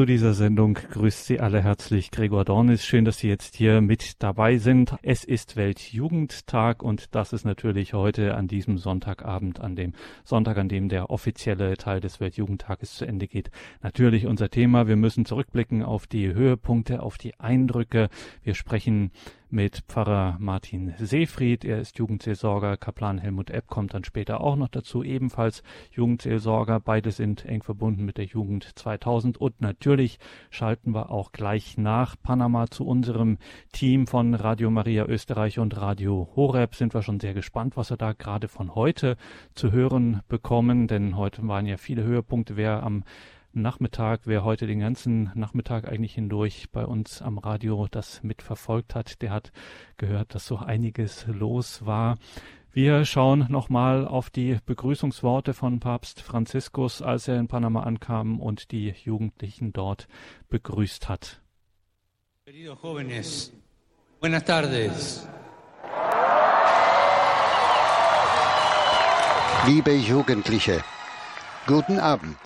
Zu dieser Sendung grüßt Sie alle herzlich Gregor Dornis. Schön, dass Sie jetzt hier mit dabei sind. Es ist Weltjugendtag und das ist natürlich heute an diesem Sonntagabend, an dem Sonntag, an dem der offizielle Teil des Weltjugendtages zu Ende geht. Natürlich unser Thema. Wir müssen zurückblicken auf die Höhepunkte, auf die Eindrücke. Wir sprechen mit Pfarrer Martin Seefried. Er ist Jugendseelsorger. Kaplan Helmut Epp kommt dann später auch noch dazu, ebenfalls Jugendseelsorger. Beide sind eng verbunden mit der Jugend 2000. Und natürlich schalten wir auch gleich nach Panama zu unserem Team von Radio Maria Österreich und Radio Horeb. Sind wir schon sehr gespannt, was wir da gerade von heute zu hören bekommen, denn heute waren ja viele Höhepunkte. Wer am Nachmittag, wer heute den ganzen Nachmittag eigentlich hindurch bei uns am Radio das mitverfolgt hat, der hat gehört, dass so einiges los war. Wir schauen nochmal auf die Begrüßungsworte von Papst Franziskus, als er in Panama ankam und die Jugendlichen dort begrüßt hat. Queridos jóvenes, buenas tardes. Liebe Jugendliche, guten Abend.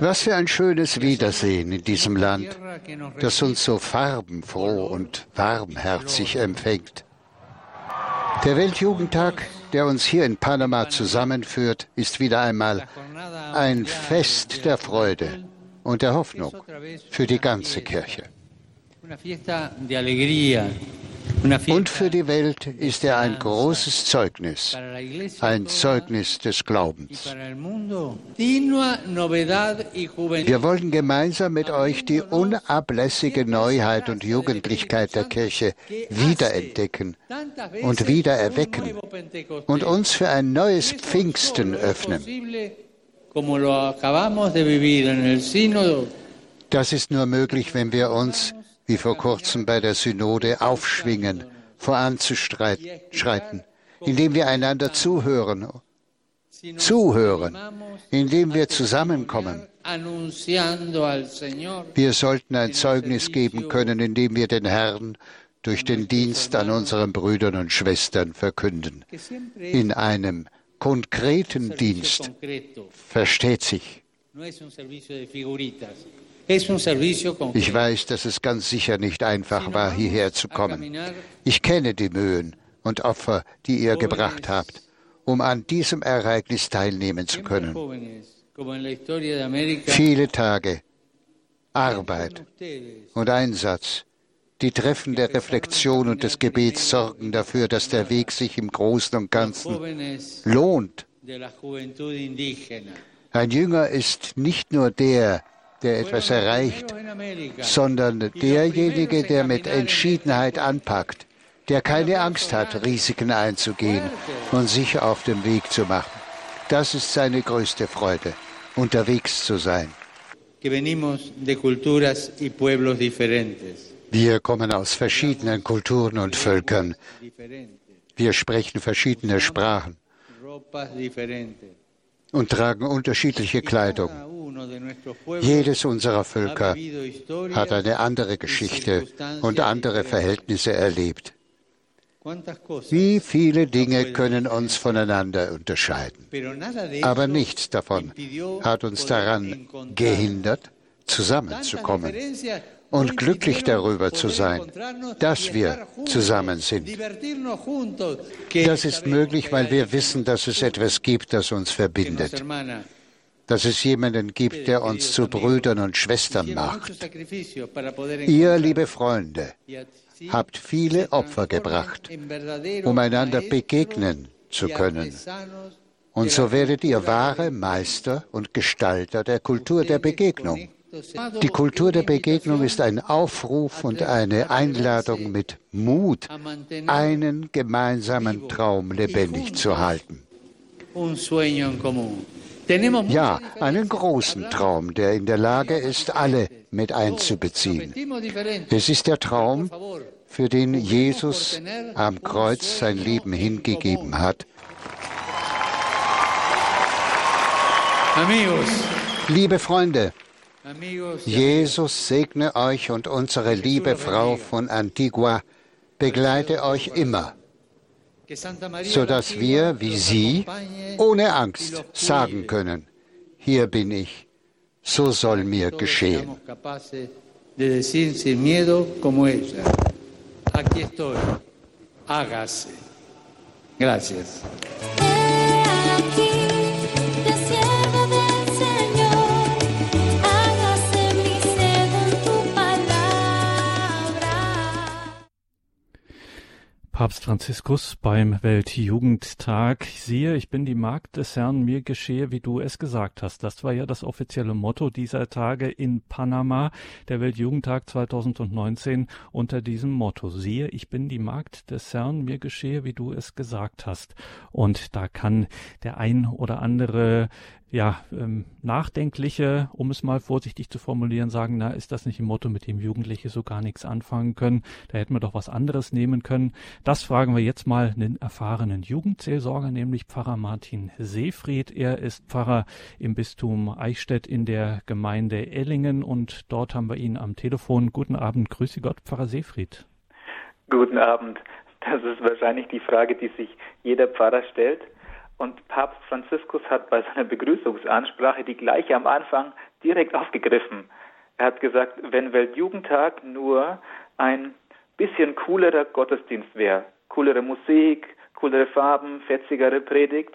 Was für ein schönes Wiedersehen in diesem Land, das uns so farbenfroh und warmherzig empfängt. Der Weltjugendtag, der uns hier in Panama zusammenführt, ist wieder einmal ein Fest der Freude und der Hoffnung für die ganze Kirche. Und für die Welt ist er ein großes Zeugnis, ein Zeugnis des Glaubens. Wir wollen gemeinsam mit euch die unablässige Neuheit und Jugendlichkeit der Kirche wiederentdecken und wiedererwecken und uns für ein neues Pfingsten öffnen. Das ist nur möglich, wenn wir uns wie vor kurzem bei der Synode, aufschwingen, voranzuschreiten, indem wir einander zuhören, zuhören, indem wir zusammenkommen. Wir sollten ein Zeugnis geben können, indem wir den Herrn durch den Dienst an unseren Brüdern und Schwestern verkünden. In einem konkreten Dienst, versteht sich. Ich weiß, dass es ganz sicher nicht einfach war, hierher zu kommen. Ich kenne die Mühen und Opfer, die ihr gebracht habt, um an diesem Ereignis teilnehmen zu können. Viele Tage, Arbeit und Einsatz, die Treffen der Reflexion und des Gebets sorgen dafür, dass der Weg sich im Großen und Ganzen lohnt. Ein Jünger ist nicht nur der, der etwas erreicht, sondern derjenige, der mit Entschiedenheit anpackt, der keine Angst hat, Risiken einzugehen und sich auf den Weg zu machen. Das ist seine größte Freude, unterwegs zu sein. Wir kommen aus verschiedenen Kulturen und Völkern. Wir sprechen verschiedene Sprachen und tragen unterschiedliche Kleidung. Jedes unserer Völker hat eine andere Geschichte und andere Verhältnisse erlebt. Wie viele Dinge können uns voneinander unterscheiden. Aber nichts davon hat uns daran gehindert, zusammenzukommen und glücklich darüber zu sein, dass wir zusammen sind. Das ist möglich, weil wir wissen, dass es etwas gibt, das uns verbindet dass es jemanden gibt, der uns zu Brüdern und Schwestern macht. Ihr, liebe Freunde, habt viele Opfer gebracht, um einander begegnen zu können. Und so werdet ihr wahre Meister und Gestalter der Kultur der Begegnung. Die Kultur der Begegnung ist ein Aufruf und eine Einladung mit Mut, einen gemeinsamen Traum lebendig zu halten. Ja, einen großen Traum, der in der Lage ist, alle mit einzubeziehen. Es ist der Traum, für den Jesus am Kreuz sein Leben hingegeben hat. Liebe Freunde, Jesus segne euch und unsere liebe Frau von Antigua. Begleite euch immer sodass wir, wie Sie, ohne Angst sagen können, hier bin ich, so soll mir geschehen. Gracias. Papst Franziskus beim Weltjugendtag. Siehe, ich bin die Magd des Herrn, mir geschehe, wie du es gesagt hast. Das war ja das offizielle Motto dieser Tage in Panama, der Weltjugendtag 2019 unter diesem Motto. Siehe, ich bin die Magd des Herrn, mir geschehe, wie du es gesagt hast. Und da kann der ein oder andere ja, ähm, nachdenkliche, um es mal vorsichtig zu formulieren, sagen, na, ist das nicht ein Motto, mit dem Jugendliche so gar nichts anfangen können? Da hätten wir doch was anderes nehmen können. Das fragen wir jetzt mal einen erfahrenen Jugendseelsorger, nämlich Pfarrer Martin Seefried. Er ist Pfarrer im Bistum Eichstätt in der Gemeinde Ellingen und dort haben wir ihn am Telefon. Guten Abend, grüße Gott, Pfarrer Seefried. Guten Abend. Das ist wahrscheinlich die Frage, die sich jeder Pfarrer stellt. Und Papst Franziskus hat bei seiner Begrüßungsansprache die gleiche am Anfang direkt aufgegriffen. Er hat gesagt, wenn Weltjugendtag nur ein bisschen coolerer Gottesdienst wäre, coolere Musik, coolere Farben, fetzigere Predigt,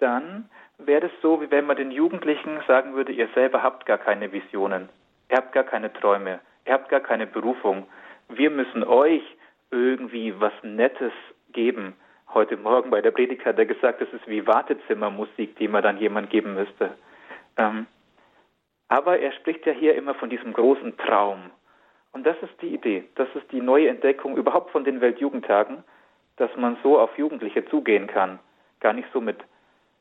dann wäre es so, wie wenn man den Jugendlichen sagen würde, ihr selber habt gar keine Visionen, ihr habt gar keine Träume, ihr habt gar keine Berufung. Wir müssen euch irgendwie was Nettes geben heute Morgen bei der Predigt hat er gesagt, das ist wie Wartezimmermusik, die man dann jemand geben müsste. Ähm, aber er spricht ja hier immer von diesem großen Traum. Und das ist die Idee, das ist die neue Entdeckung überhaupt von den Weltjugendtagen, dass man so auf Jugendliche zugehen kann. Gar nicht so mit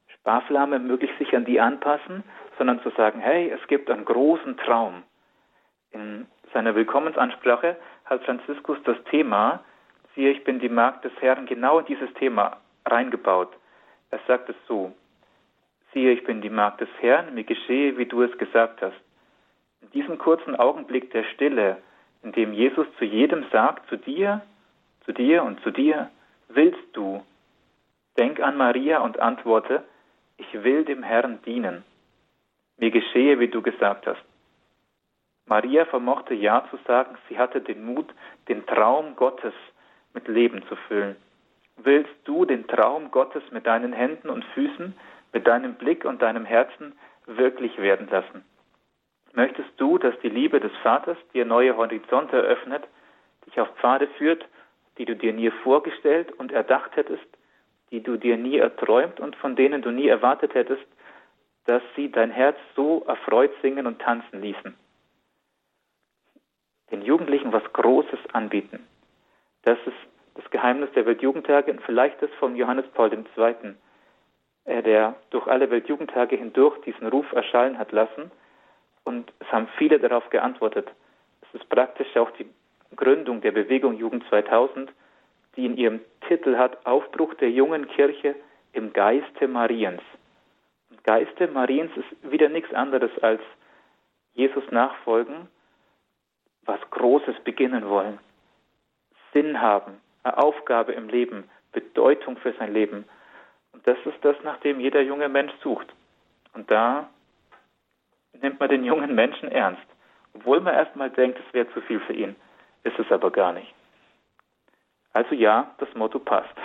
Sparflamme möglichst sich an die anpassen, sondern zu sagen, hey, es gibt einen großen Traum. In seiner Willkommensansprache hat Franziskus das Thema siehe, ich bin die Magd des Herrn, genau in dieses Thema reingebaut. Er sagt es so, siehe, ich bin die Magd des Herrn, mir geschehe, wie du es gesagt hast. In diesem kurzen Augenblick der Stille, in dem Jesus zu jedem sagt, zu dir, zu dir und zu dir, willst du? Denk an Maria und antworte, ich will dem Herrn dienen. Mir geschehe, wie du gesagt hast. Maria vermochte Ja zu sagen, sie hatte den Mut, den Traum Gottes mit Leben zu füllen. Willst du den Traum Gottes mit deinen Händen und Füßen, mit deinem Blick und deinem Herzen wirklich werden lassen? Möchtest du, dass die Liebe des Vaters dir neue Horizonte eröffnet, dich auf Pfade führt, die du dir nie vorgestellt und erdacht hättest, die du dir nie erträumt und von denen du nie erwartet hättest, dass sie dein Herz so erfreut singen und tanzen ließen? Den Jugendlichen was Großes anbieten, das ist das Geheimnis der Weltjugendtage und vielleicht das von Johannes Paul II., der durch alle Weltjugendtage hindurch diesen Ruf erschallen hat lassen. Und es haben viele darauf geantwortet. Es ist praktisch auch die Gründung der Bewegung Jugend 2000, die in ihrem Titel hat Aufbruch der jungen Kirche im Geiste Mariens. Und Geiste Mariens ist wieder nichts anderes als Jesus nachfolgen, was Großes beginnen wollen. Sinn haben, eine Aufgabe im Leben, Bedeutung für sein Leben. Und das ist das, nach dem jeder junge Mensch sucht. Und da nimmt man den jungen Menschen ernst. Obwohl man erstmal denkt, es wäre zu viel für ihn, ist es aber gar nicht. Also ja, das Motto passt.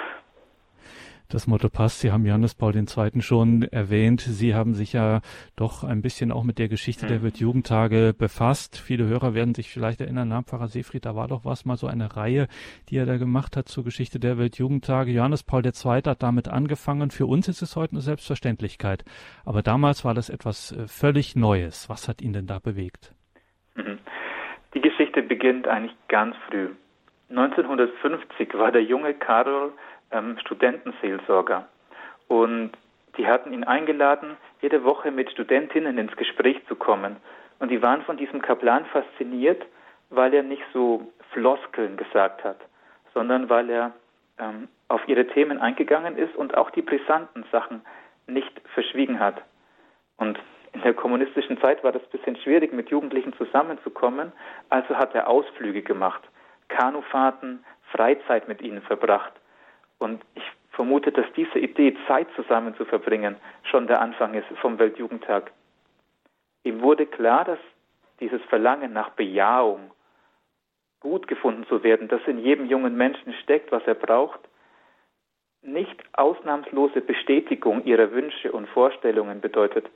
Das Motto passt. Sie haben Johannes Paul II. schon erwähnt. Sie haben sich ja doch ein bisschen auch mit der Geschichte der hm. Weltjugendtage befasst. Viele Hörer werden sich vielleicht erinnern, na, Pfarrer Seefried, da war doch was mal so eine Reihe, die er da gemacht hat zur Geschichte der Weltjugendtage. Johannes Paul II. hat damit angefangen. Für uns ist es heute eine Selbstverständlichkeit. Aber damals war das etwas äh, völlig Neues. Was hat ihn denn da bewegt? Mhm. Die Geschichte beginnt eigentlich ganz früh. 1950 war der junge Karol ähm, Studentenseelsorger. Und die hatten ihn eingeladen, jede Woche mit Studentinnen ins Gespräch zu kommen. Und die waren von diesem Kaplan fasziniert, weil er nicht so Floskeln gesagt hat, sondern weil er ähm, auf ihre Themen eingegangen ist und auch die brisanten Sachen nicht verschwiegen hat. Und in der kommunistischen Zeit war das ein bisschen schwierig, mit Jugendlichen zusammenzukommen, also hat er Ausflüge gemacht, Kanufahrten, Freizeit mit ihnen verbracht. Und ich vermutet, dass diese Idee, Zeit zusammen zu verbringen, schon der Anfang ist vom Weltjugendtag. Ihm wurde klar, dass dieses Verlangen nach Bejahung, gut gefunden zu werden, das in jedem jungen Menschen steckt, was er braucht, nicht ausnahmslose Bestätigung ihrer Wünsche und Vorstellungen bedeutet.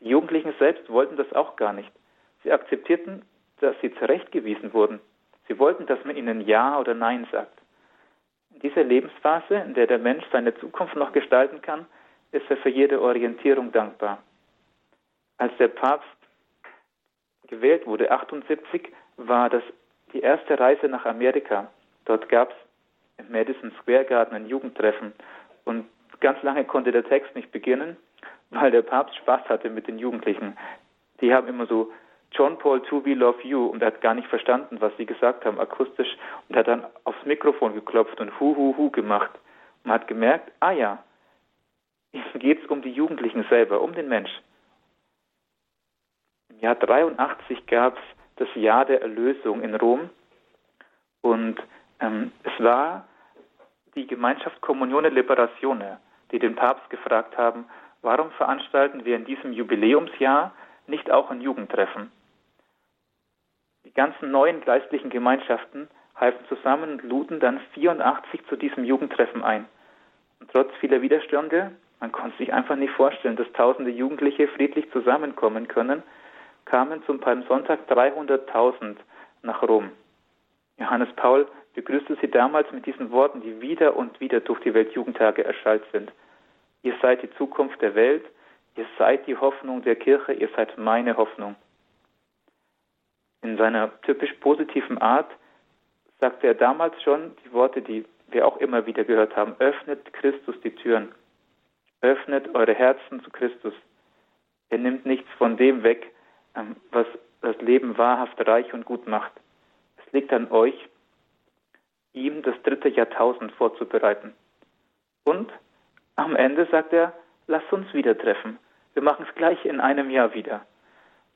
Die Jugendlichen selbst wollten das auch gar nicht. Sie akzeptierten, dass sie zurechtgewiesen wurden. Sie wollten, dass man ihnen Ja oder Nein sagt. In dieser Lebensphase, in der der Mensch seine Zukunft noch gestalten kann, ist er für jede Orientierung dankbar. Als der Papst gewählt wurde, 78, war das die erste Reise nach Amerika. Dort gab es im Madison Square Garden ein Jugendtreffen und ganz lange konnte der Text nicht beginnen, weil der Papst Spaß hatte mit den Jugendlichen. Die haben immer so John Paul II, we love you und er hat gar nicht verstanden, was sie gesagt haben, akustisch und hat dann aufs Mikrofon geklopft und hu hu hu gemacht und hat gemerkt, ah ja, ihm geht es um die Jugendlichen selber, um den Mensch. Im Jahr 83 gab es das Jahr der Erlösung in Rom und ähm, es war die Gemeinschaft Communione Liberatione, die den Papst gefragt haben, warum veranstalten wir in diesem Jubiläumsjahr nicht auch ein Jugendtreffen? Die ganzen neuen geistlichen Gemeinschaften halfen zusammen und luden dann 84 zu diesem Jugendtreffen ein. Und trotz vieler Widerstände, man konnte sich einfach nicht vorstellen, dass tausende Jugendliche friedlich zusammenkommen können, kamen zum Palmsonntag 300.000 nach Rom. Johannes Paul begrüßte sie damals mit diesen Worten, die wieder und wieder durch die Weltjugendtage erschallt sind. Ihr seid die Zukunft der Welt, ihr seid die Hoffnung der Kirche, ihr seid meine Hoffnung. In seiner typisch positiven Art sagte er damals schon die Worte, die wir auch immer wieder gehört haben, öffnet Christus die Türen, öffnet eure Herzen zu Christus. Er nimmt nichts von dem weg, ähm, was das Leben wahrhaft reich und gut macht. Es liegt an euch, ihm das dritte Jahrtausend vorzubereiten. Und am Ende sagt er, lasst uns wieder treffen. Wir machen es gleich in einem Jahr wieder.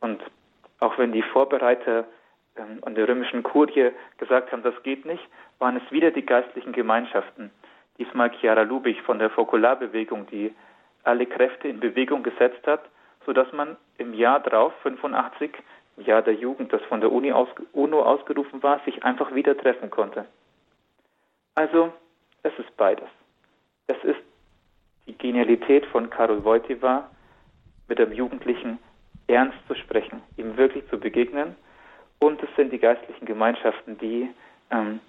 Und auch wenn die Vorbereiter ähm, an der römischen Kurie gesagt haben, das geht nicht, waren es wieder die geistlichen Gemeinschaften. Diesmal Chiara Lubich von der Fokularbewegung, die alle Kräfte in Bewegung gesetzt hat, sodass man im Jahr drauf, 85, Jahr der Jugend, das von der Uni aus, UNO ausgerufen war, sich einfach wieder treffen konnte. Also, es ist beides. Es ist die Genialität von Karol Wojtyła, mit dem Jugendlichen ernst zu sprechen, ihm wirklich zu begegnen. Und es sind die geistlichen Gemeinschaften, die ähm,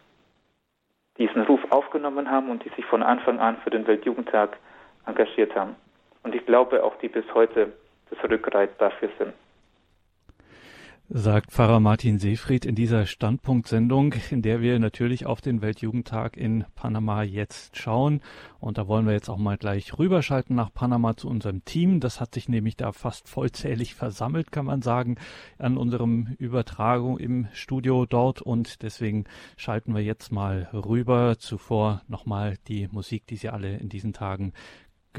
diesen Ruf aufgenommen haben und die sich von Anfang an für den Weltjugendtag engagiert haben. Und ich glaube auch, die bis heute das Rückgrat dafür sind sagt Pfarrer Martin Seefried in dieser Standpunktsendung, in der wir natürlich auf den Weltjugendtag in Panama jetzt schauen. Und da wollen wir jetzt auch mal gleich rüberschalten nach Panama zu unserem Team. Das hat sich nämlich da fast vollzählig versammelt, kann man sagen, an unserem Übertragung im Studio dort. Und deswegen schalten wir jetzt mal rüber. Zuvor nochmal die Musik, die Sie alle in diesen Tagen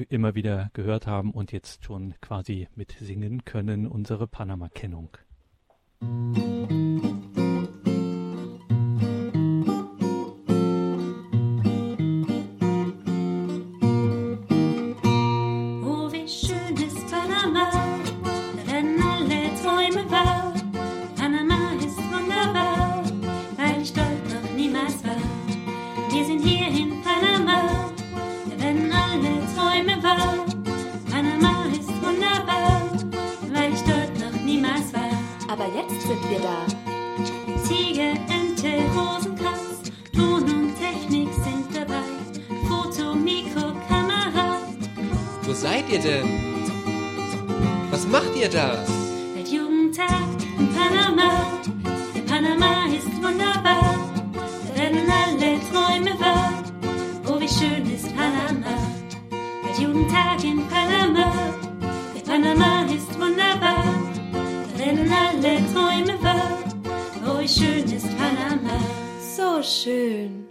immer wieder gehört haben und jetzt schon quasi mitsingen können, unsere Panama-Kennung. Oh, wir da. Ziege, Ente, Rosenkranz, Ton und Technik sind dabei. Foto, Mikro, Kamera, Wo seid ihr denn? Was macht ihr da? Weltjugendtag in Panama. Panama ist wunderbar, da werden alle Träume wahr. Oh, wie schön ist Panama. Weltjugendtag in Panama. Der Panama schön.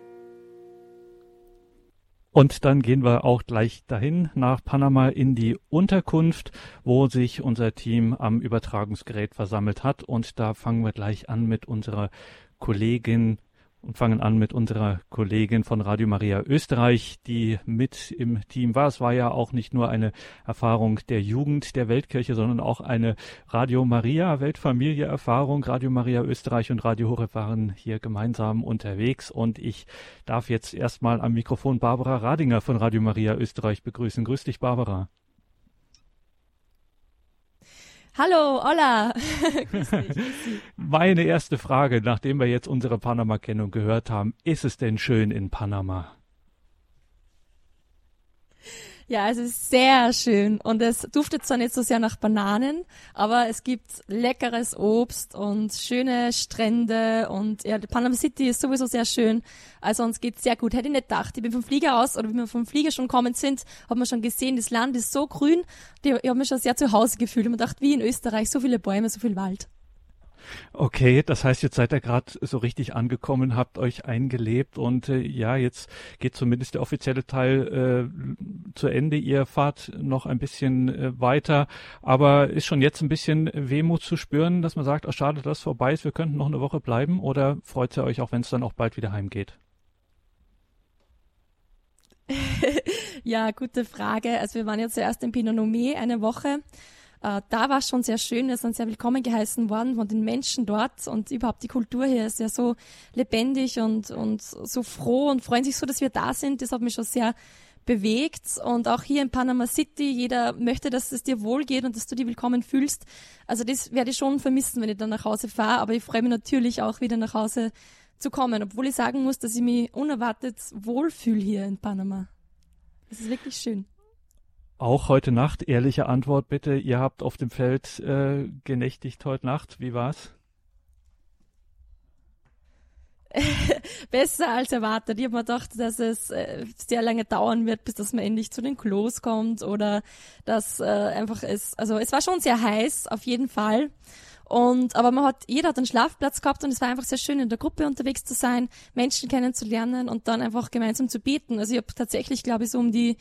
Und dann gehen wir auch gleich dahin nach Panama in die Unterkunft, wo sich unser Team am Übertragungsgerät versammelt hat. Und da fangen wir gleich an mit unserer Kollegin und fangen an mit unserer Kollegin von Radio Maria Österreich, die mit im Team war. Es war ja auch nicht nur eine Erfahrung der Jugend der Weltkirche, sondern auch eine Radio Maria Weltfamilie Erfahrung. Radio Maria Österreich und Radio Horeb waren hier gemeinsam unterwegs und ich darf jetzt erstmal am Mikrofon Barbara Radinger von Radio Maria Österreich begrüßen. Grüß dich, Barbara. Hallo, hola. Meine erste Frage, nachdem wir jetzt unsere Panama-Kennung gehört haben, ist es denn schön in Panama? Ja, es ist sehr schön und es duftet zwar nicht so sehr nach Bananen, aber es gibt leckeres Obst und schöne Strände und ja, Panama City ist sowieso sehr schön. Also uns geht's sehr gut. Hätte ich nicht gedacht. Ich bin vom Flieger aus oder wie wir vom Flieger schon kommen sind, haben wir schon gesehen, das Land ist so grün. Ich, ich habe mich schon sehr zu Hause gefühlt und mir gedacht, wie in Österreich, so viele Bäume, so viel Wald. Okay, das heißt, jetzt seid ihr gerade so richtig angekommen, habt euch eingelebt und äh, ja, jetzt geht zumindest der offizielle Teil äh, zu Ende. Ihr fahrt noch ein bisschen äh, weiter, aber ist schon jetzt ein bisschen Wehmut zu spüren, dass man sagt, oh, schade, dass es vorbei ist, wir könnten noch eine Woche bleiben oder freut ihr euch auch, wenn es dann auch bald wieder heimgeht? ja, gute Frage. Also wir waren ja zuerst in Pinot Nomet eine Woche äh, da war es schon sehr schön, wir sind sehr willkommen geheißen worden von den Menschen dort und überhaupt die Kultur hier ist ja so lebendig und, und so froh und freuen sich so, dass wir da sind. Das hat mich schon sehr bewegt und auch hier in Panama City, jeder möchte, dass es dir wohl geht und dass du dich willkommen fühlst. Also das werde ich schon vermissen, wenn ich dann nach Hause fahre, aber ich freue mich natürlich auch wieder nach Hause zu kommen, obwohl ich sagen muss, dass ich mich unerwartet wohlfühle hier in Panama. Das ist wirklich schön. Auch heute Nacht, ehrliche Antwort bitte. Ihr habt auf dem Feld äh, genächtigt heute Nacht. Wie war's? Besser als erwartet. Ich habe mir gedacht, dass es äh, sehr lange dauern wird, bis dass man endlich zu den Klos kommt oder dass äh, einfach es, also es war schon sehr heiß, auf jeden Fall. Und, aber man hat, jeder hat einen Schlafplatz gehabt und es war einfach sehr schön, in der Gruppe unterwegs zu sein, Menschen kennenzulernen und dann einfach gemeinsam zu beten. Also ich habe tatsächlich, glaube ich, so um die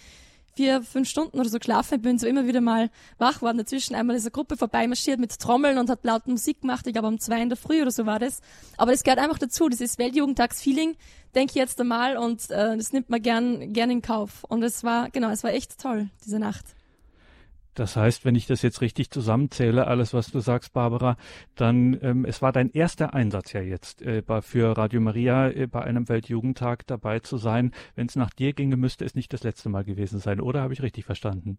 vier, fünf Stunden oder so geschlafen. Bin so immer wieder mal wach geworden. Dazwischen einmal ist eine Gruppe vorbeimarschiert mit Trommeln und hat laut Musik gemacht. Ich glaube um zwei in der Früh oder so war das. Aber das gehört einfach dazu. Das ist Weltjugendtagsfeeling, denke ich jetzt einmal. Und äh, das nimmt man gern, gern in Kauf. Und es war, genau, es war echt toll, diese Nacht. Das heißt, wenn ich das jetzt richtig zusammenzähle, alles, was du sagst, Barbara, dann ähm, es war dein erster Einsatz ja jetzt äh, für Radio Maria äh, bei einem Weltjugendtag dabei zu sein. Wenn es nach dir ginge, müsste es nicht das letzte Mal gewesen sein, oder habe ich richtig verstanden?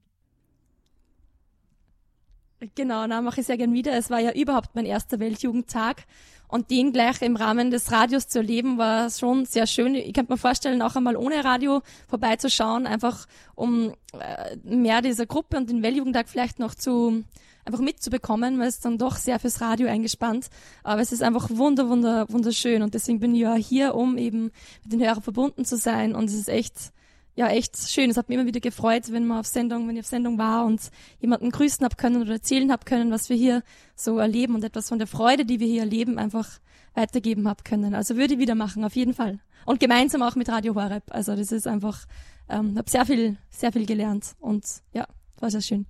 Genau, na, mache ich sehr gern wieder. Es war ja überhaupt mein erster Weltjugendtag und den gleich im Rahmen des Radios zu erleben, war schon sehr schön. Ich könnte mir vorstellen, auch einmal ohne Radio vorbeizuschauen, einfach um äh, mehr dieser Gruppe und den Weltjugendtag vielleicht noch zu einfach mitzubekommen, weil es dann doch sehr fürs Radio eingespannt. Aber es ist einfach wunder, wunder, wunderschön und deswegen bin ich ja hier, um eben mit den Hörern verbunden zu sein und es ist echt ja echt schön. Es hat mich immer wieder gefreut, wenn man auf Sendung, wenn ich auf Sendung war und jemanden grüßen hab können oder erzählen hab können, was wir hier so erleben und etwas von der Freude, die wir hier erleben, einfach weitergeben hab können. Also würde ich wieder machen, auf jeden Fall. Und gemeinsam auch mit Radio Horeb. Also das ist einfach, ähm, habe sehr viel, sehr viel gelernt und ja, war sehr schön.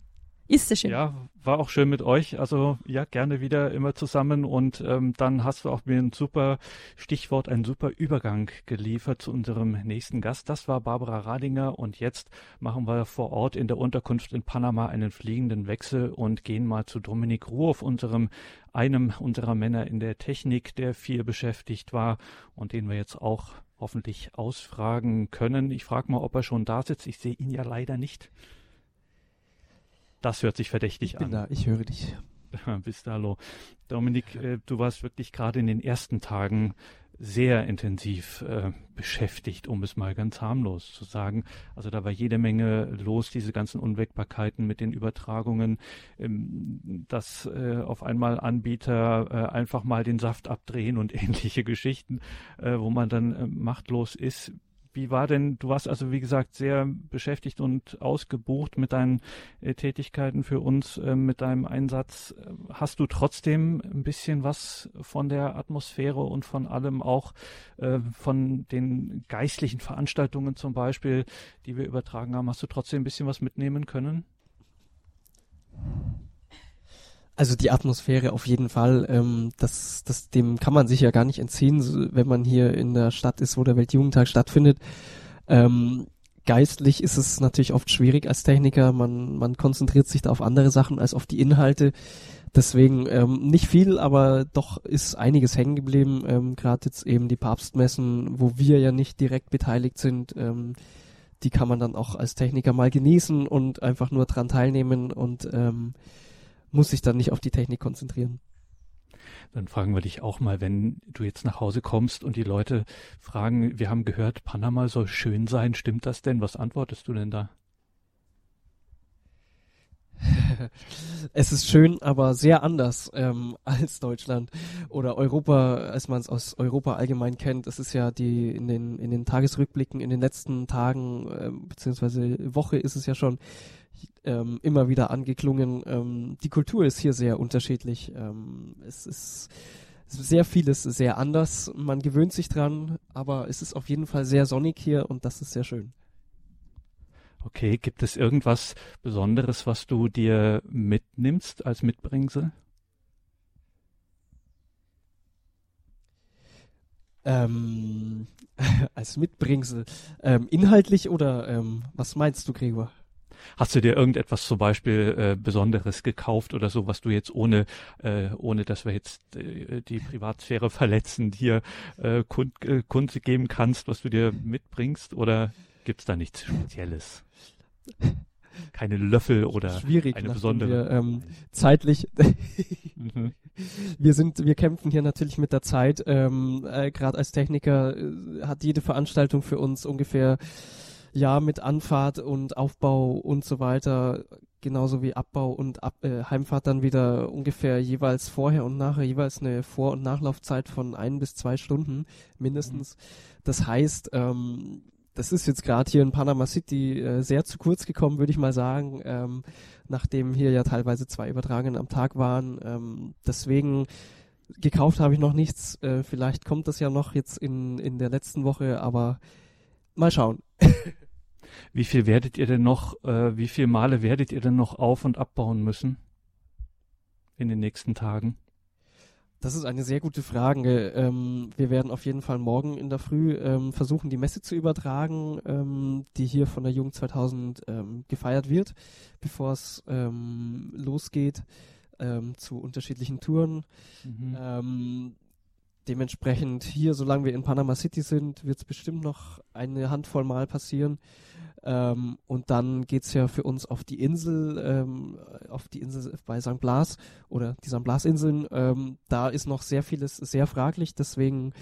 Ist sehr schön. Ja, war auch schön mit euch. Also ja, gerne wieder immer zusammen. Und ähm, dann hast du auch mir ein super Stichwort, einen super Übergang geliefert zu unserem nächsten Gast. Das war Barbara Radinger. Und jetzt machen wir vor Ort in der Unterkunft in Panama einen fliegenden Wechsel und gehen mal zu Dominik Ruhoff, unserem einem unserer Männer in der Technik, der viel beschäftigt war und den wir jetzt auch hoffentlich ausfragen können. Ich frage mal, ob er schon da sitzt. Ich sehe ihn ja leider nicht. Das hört sich verdächtig ich bin an. Da, ich höre dich. Bist hallo. Dominik, äh, du warst wirklich gerade in den ersten Tagen sehr intensiv äh, beschäftigt, um es mal ganz harmlos zu sagen. Also da war jede Menge los, diese ganzen Unwägbarkeiten mit den Übertragungen, ähm, dass äh, auf einmal Anbieter äh, einfach mal den Saft abdrehen und ähnliche Geschichten, äh, wo man dann äh, machtlos ist. Wie war denn, du warst also wie gesagt sehr beschäftigt und ausgebucht mit deinen äh, Tätigkeiten für uns, äh, mit deinem Einsatz. Hast du trotzdem ein bisschen was von der Atmosphäre und von allem auch äh, von den geistlichen Veranstaltungen zum Beispiel, die wir übertragen haben, hast du trotzdem ein bisschen was mitnehmen können? Also die Atmosphäre auf jeden Fall, ähm, das, das, dem kann man sich ja gar nicht entziehen, wenn man hier in der Stadt ist, wo der Weltjugendtag stattfindet. Ähm, geistlich ist es natürlich oft schwierig als Techniker. Man, man konzentriert sich da auf andere Sachen als auf die Inhalte. Deswegen ähm, nicht viel, aber doch ist einiges hängen geblieben. Ähm, Gerade jetzt eben die Papstmessen, wo wir ja nicht direkt beteiligt sind. Ähm, die kann man dann auch als Techniker mal genießen und einfach nur dran teilnehmen und ähm, muss sich dann nicht auf die Technik konzentrieren. Dann fragen wir dich auch mal, wenn du jetzt nach Hause kommst und die Leute fragen, wir haben gehört, Panama soll schön sein, stimmt das denn? Was antwortest du denn da? es ist schön, aber sehr anders ähm, als Deutschland oder Europa, als man es aus Europa allgemein kennt. Es ist ja die in den in den Tagesrückblicken in den letzten Tagen ähm, beziehungsweise Woche ist es ja schon ähm, immer wieder angeklungen. Ähm, die Kultur ist hier sehr unterschiedlich. Ähm, es ist sehr vieles sehr anders. Man gewöhnt sich dran, aber es ist auf jeden Fall sehr sonnig hier und das ist sehr schön. Okay, gibt es irgendwas Besonderes, was du dir mitnimmst als Mitbringsel? Ähm, als Mitbringsel. Ähm, inhaltlich oder ähm, was meinst du, Gregor? Hast du dir irgendetwas zum Beispiel äh, Besonderes gekauft oder so, was du jetzt ohne, äh, ohne dass wir jetzt äh, die Privatsphäre verletzen, hier äh, Kund, äh, Kunde geben kannst, was du dir mitbringst? Oder gibt's da nichts Spezielles? Keine Löffel oder Schwierig, eine besondere. Wir, ähm, zeitlich. mhm. Wir sind, wir kämpfen hier natürlich mit der Zeit. Ähm, äh, Gerade als Techniker äh, hat jede Veranstaltung für uns ungefähr ja mit Anfahrt und Aufbau und so weiter, genauso wie Abbau und Ab äh, Heimfahrt dann wieder ungefähr jeweils vorher und nachher jeweils eine Vor- und Nachlaufzeit von ein bis zwei Stunden mindestens. Mhm. Das heißt, ähm, das ist jetzt gerade hier in Panama City äh, sehr zu kurz gekommen, würde ich mal sagen, ähm, nachdem hier ja teilweise zwei Übertragungen am Tag waren. Ähm, deswegen gekauft habe ich noch nichts. Äh, vielleicht kommt das ja noch jetzt in, in der letzten Woche, aber mal schauen. wie viel werdet ihr denn noch, äh, wie viele Male werdet ihr denn noch auf- und abbauen müssen in den nächsten Tagen? Das ist eine sehr gute Frage. Ähm, wir werden auf jeden Fall morgen in der Früh ähm, versuchen, die Messe zu übertragen, ähm, die hier von der Jugend 2000 ähm, gefeiert wird, bevor es ähm, losgeht ähm, zu unterschiedlichen Touren. Mhm. Dementsprechend hier, solange wir in Panama City sind, wird es bestimmt noch eine Handvoll Mal passieren. Ähm, und dann geht's ja für uns auf die Insel, ähm, auf die Insel bei St. Blas oder die St. Blas-Inseln. Ähm, da ist noch sehr vieles sehr fraglich, deswegen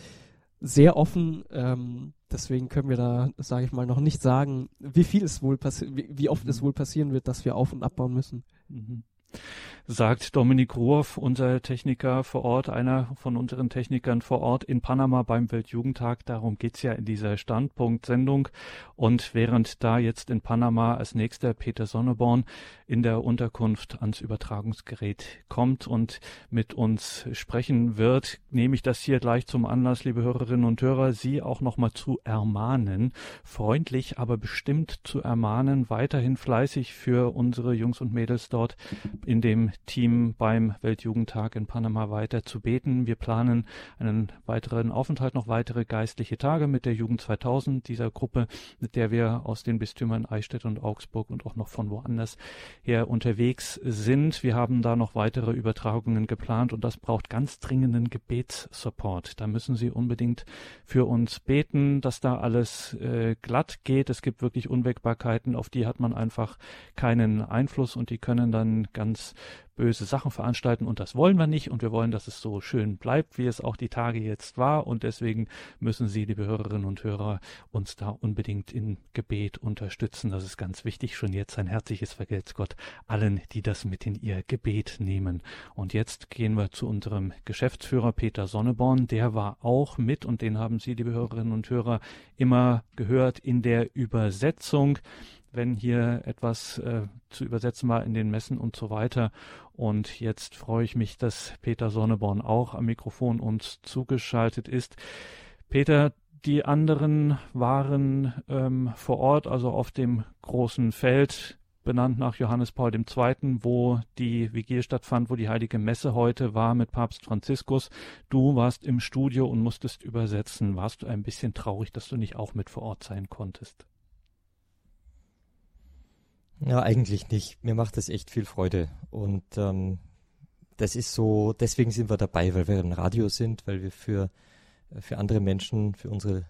sehr offen. Ähm, deswegen können wir da, sage ich mal, noch nicht sagen, wie viel es wohl passiert, wie, wie, oft mhm. es wohl passieren wird, dass wir auf- und abbauen müssen. Mhm sagt Dominik Ruoff, unser Techniker vor Ort, einer von unseren Technikern vor Ort in Panama beim Weltjugendtag. Darum geht's ja in dieser Standpunkt-Sendung. Und während da jetzt in Panama als nächster Peter Sonneborn in der Unterkunft ans Übertragungsgerät kommt und mit uns sprechen wird, nehme ich das hier gleich zum Anlass, liebe Hörerinnen und Hörer, Sie auch nochmal zu ermahnen, freundlich, aber bestimmt zu ermahnen, weiterhin fleißig für unsere Jungs und Mädels dort in dem Team beim Weltjugendtag in Panama weiter zu beten. Wir planen einen weiteren Aufenthalt, noch weitere geistliche Tage mit der Jugend 2000, dieser Gruppe, mit der wir aus den Bistümern Eichstätt und Augsburg und auch noch von woanders her unterwegs sind. Wir haben da noch weitere Übertragungen geplant und das braucht ganz dringenden Gebetssupport. Da müssen Sie unbedingt für uns beten, dass da alles äh, glatt geht. Es gibt wirklich Unwägbarkeiten, auf die hat man einfach keinen Einfluss und die können dann ganz böse Sachen veranstalten und das wollen wir nicht und wir wollen, dass es so schön bleibt, wie es auch die Tage jetzt war und deswegen müssen Sie, liebe Hörerinnen und Hörer, uns da unbedingt in Gebet unterstützen. Das ist ganz wichtig. Schon jetzt ein herzliches Vergelt's Gott allen, die das mit in ihr Gebet nehmen. Und jetzt gehen wir zu unserem Geschäftsführer Peter Sonneborn. Der war auch mit und den haben Sie, liebe Hörerinnen und Hörer, immer gehört in der Übersetzung wenn hier etwas äh, zu übersetzen war in den Messen und so weiter. Und jetzt freue ich mich, dass Peter Sonneborn auch am Mikrofon uns zugeschaltet ist. Peter, die anderen waren ähm, vor Ort, also auf dem großen Feld. benannt nach Johannes Paul II., wo die Vigilie stattfand, wo die Heilige Messe heute war mit Papst Franziskus. Du warst im Studio und musstest übersetzen. Warst du ein bisschen traurig, dass du nicht auch mit vor Ort sein konntest? Ja, eigentlich nicht. Mir macht das echt viel Freude. Und ähm, das ist so, deswegen sind wir dabei, weil wir im Radio sind, weil wir für, für andere Menschen, für unsere